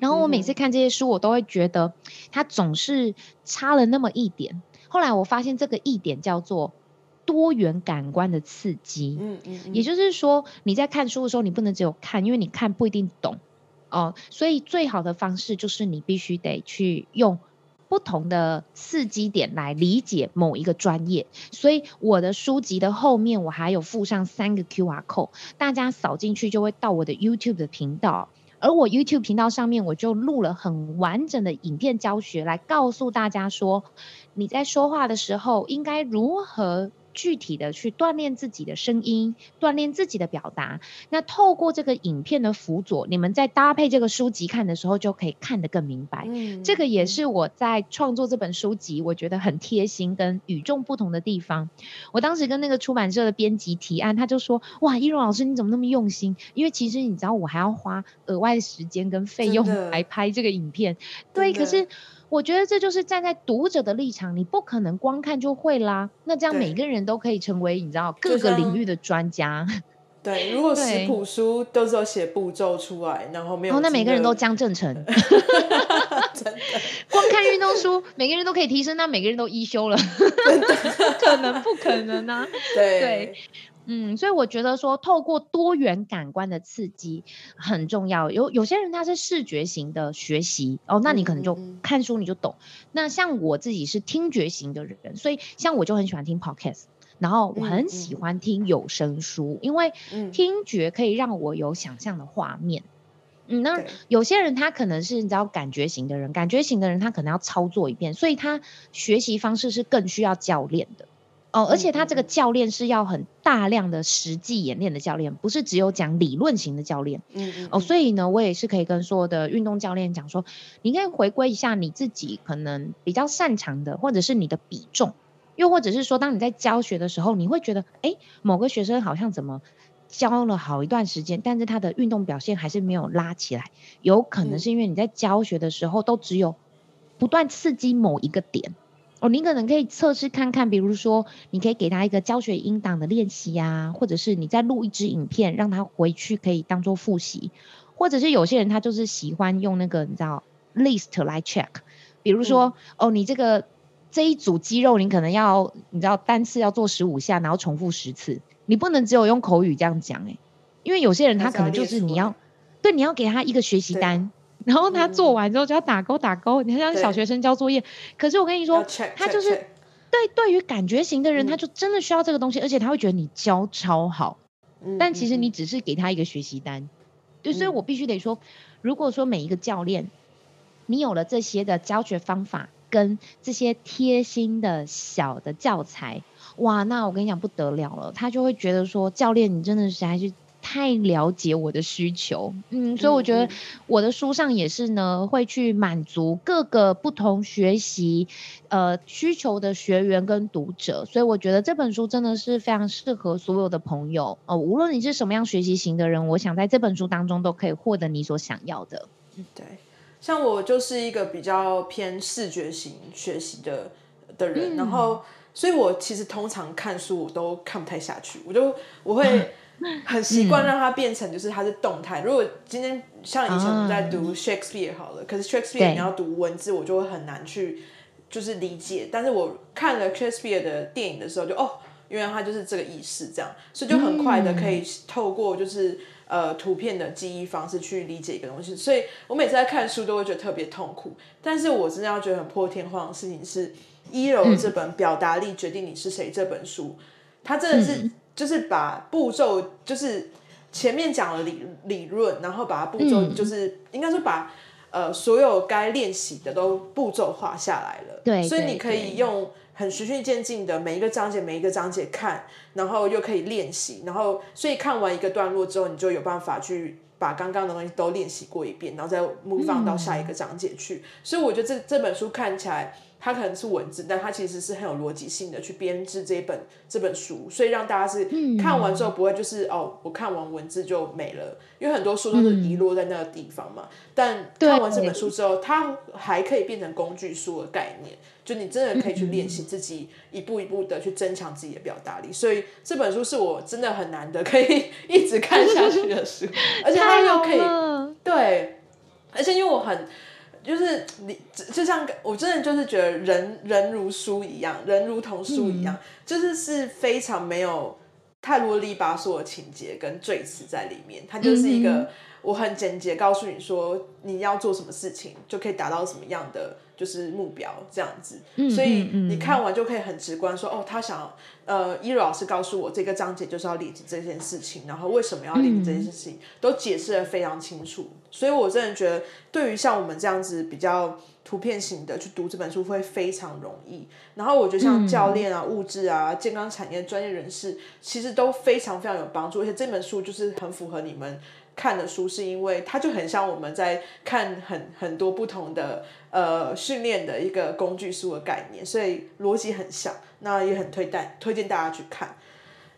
然后我每次看这些书，我都会觉得它总是差了那么一点。后来我发现这个一点叫做。多元感官的刺激，嗯嗯，嗯，也就是说，你在看书的时候，你不能只有看，因为你看不一定懂哦。所以最好的方式就是你必须得去用不同的刺激点来理解某一个专业。所以我的书籍的后面我还有附上三个 QR code，大家扫进去就会到我的 YouTube 的频道，而我 YouTube 频道上面我就录了很完整的影片教学，来告诉大家说，你在说话的时候应该如何。具体的去锻炼自己的声音，锻炼自己的表达。那透过这个影片的辅佐，你们在搭配这个书籍看的时候，就可以看得更明白。嗯，这个也是我在创作这本书籍，我觉得很贴心跟与众不同的地方。我当时跟那个出版社的编辑提案，他就说：“哇，一荣老师你怎么那么用心？因为其实你知道，我还要花额外的时间跟费用来拍这个影片。对，可是。”我觉得这就是站在读者的立场，你不可能光看就会啦。那这样每个人都可以成为你知道各个领域的专家。对，如果食谱书都是有写步骤出来，然后没有，哦，那每个人都江正成。真的，光看运动书，每个人都可以提升，那每个人都一休了，可能不可能呢？啊？对。对嗯，所以我觉得说，透过多元感官的刺激很重要。有有些人他是视觉型的学习哦，那你可能就看书你就懂。嗯嗯。那像我自己是听觉型的人，所以像我就很喜欢听 podcast，然后我很喜欢听有声书，因为听觉可以让我有想象的画面。嗯，那有些人他可能是你知道感觉型的人，感觉型的人他可能要操作一遍，所以他学习方式是更需要教练的。哦，而且他这个教练是要很大量的实际演练的教练，不是只有讲理论型的教练。嗯嗯。哦，所以呢，我也是可以跟所有的运动教练讲说，你应该回归一下你自己可能比较擅长的，或者是你的比重，又或者是说，当你在教学的时候，你会觉得，哎，某个学生好像怎么教了好一段时间，但是他的运动表现还是没有拉起来，有可能是因为你在教学的时候都只有不断刺激某一个点。哦，你可能可以测试看看，比如说，你可以给他一个教学音档的练习呀，或者是你再录一支影片，让他回去可以当做复习，或者是有些人他就是喜欢用那个你知道 list 来 check，比如说，嗯、哦，你这个这一组肌肉你可能要你知道单次要做十五下，然后重复十次，你不能只有用口语这样讲诶，因为有些人他可能就是你要，要。对，你要给他一个学习单。然后他做完之后就要打勾打勾，你看像小学生交作业。可是我跟你说，他就是对对于感觉型的人，他就真的需要这个东西，而且他会觉得你教超好。但其实你只是给他一个学习单。对，所以我必须得说，如果说每一个教练，你有了这些的教学方法跟这些贴心的小的教材，哇，那我跟你讲不得了了，他就会觉得说，教练你真的是还是。太了解我的需求，嗯，所以我觉得我的书上也是呢，会去满足各个不同学习呃需求的学员跟读者，所以我觉得这本书真的是非常适合所有的朋友。哦，呃，无论你是什么样学习型的人，我想在这本书当中都可以获得你所想要的。嗯，对，像我就是一个比较偏视觉型学习的的人，嗯，然后，所以我其实通常看书我都看不太下去，我就我会。很习惯让它变成就是它是动态。如果今天像以前我们在读 Shakespeare 好了，可是 Shakespeare 你要读文字，我就会很难去就是理解。但是我看了 Shakespeare 的电影的时候就，就哦，原来它就是这个意思，这样，所以就很快的可以透过就是呃图片的记忆方式去理解一个东西。所以我每次在看书都会觉得特别痛苦。但是我真的要觉得很破天荒的事情是，一柔这本《表达力决定你是谁》这本书，它真的是就是把步骤，就是前面讲了理理论，然后把它步骤就是应该说把呃所有该练习的都步骤画下来了。对，所以你可以用很循序渐进的每一个章节每一个章节看，然后又可以练习，然后所以看完一个段落之后，你就有办法去。把刚刚的东西都练习过一遍，然后再 move on 到下一个章节去。嗯、所以我觉得这这本书看起来，它可能是文字，但它其实是很有逻辑性的去编制这一本这本书，所以让大家是看完之后不会就是、嗯、哦，我看完文字就没了，因为很多书都是遗落在那个地方嘛。嗯、但看完这本书之后，它还可以变成工具书的概念。就你真的可以去练习自己一步一步的去增强自己的表达力，所以这本书是我真的很难得可以一直看下去的书，而且它又可以对，而且因为我很就是你就像我真的就是觉得人人如书一样，人如同书一样，就是是非常没有太啰里吧嗦的情节跟赘词在里面，它就是一个我很简洁告诉你说你要做什么事情就可以达到什么样的。就是目标这样子，所以你看完就可以很直观说，哦，他想，呃，一柔老师告诉我这个章节就是要理解这件事情，然后为什么要理解这件事情，都解释的非常清楚。所以我真的觉得，对于像我们这样子比较图片型的去读这本书会非常容易。然后我觉得像教练啊、物质啊、健康产业专业人士，其实都非常非常有帮助。而且这本书就是很符合你们。看的书是因为它就很像我们在看很很多不同的呃训练的一个工具书的概念，所以逻辑很像，那也很推荐推荐大家去看。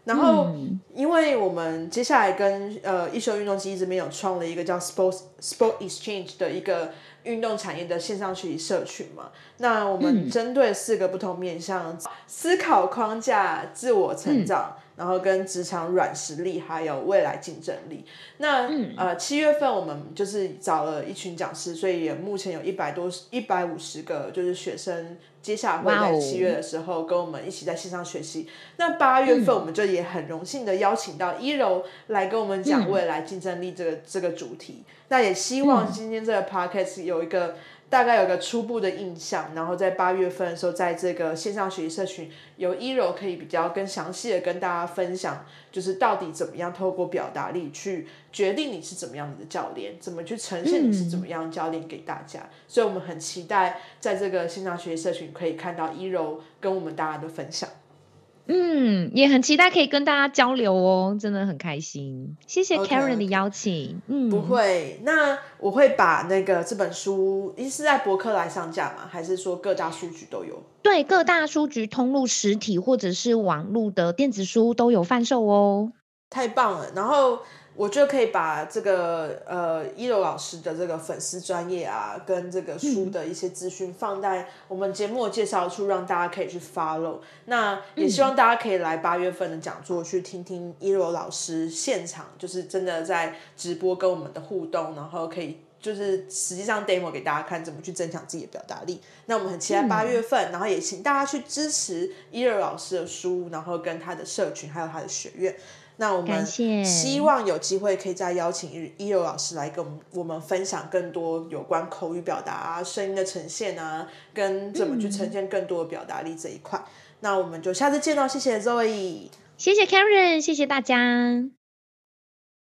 然后，嗯、因为我们接下来跟呃一休运动基地这边有创了一个叫 Sports Sport Exchange 的一个运动产业的线上学习社群嘛，那我们针对四个不同面向：嗯、思考框架、自我成长。嗯。然后跟职场软实力还有未来竞争力，那、嗯、呃七月份我们就是找了一群讲师，所以也目前有一百多一百五十个就是学生，接下来会在七月的时候跟我们一起在线上学习。那八月份我们就也很荣幸的邀请到一柔来跟我们讲未来竞争力这个、嗯、这个主题。那也希望今天这个 podcast 有一个。大概有个初步的印象，然后在八月份的时候，在这个线上学习社群，有一柔可以比较更详细的跟大家分享，就是到底怎么样透过表达力去决定你是怎么样的教练，怎么去呈现你是怎么样的教练给大家。所以我们很期待在这个线上学习社群可以看到一柔跟我们大家的分享。嗯，也很期待可以跟大家交流哦，真的很开心。谢谢 Karen 的邀请。Okay. 嗯，不会，那我会把那个这本书，是在博客来上架吗？还是说各大书局都有？对，各大书局通路实体或者是网络的电子书都有贩售哦。太棒了，然后。我觉得可以把这个呃一柔老师的这个粉丝专业啊，跟这个书的一些资讯放在我们节目的介绍处，让大家可以去 follow。那也希望大家可以来八月份的讲座去听听一柔老师现场，就是真的在直播跟我们的互动，然后可以就是实际上 demo 给大家看怎么去增强自己的表达力。那我们很期待八月份，然后也请大家去支持一柔老师的书，然后跟他的社群还有他的学院。那我们希望有机会可以再邀请一一柔老师来跟我们我们分享更多有关口语表达啊、声音的呈现啊，跟怎么去呈现更多的表达力这一块。嗯、那我们就下次见喽，谢谢 Zoe，谢谢 Karen，谢谢大家。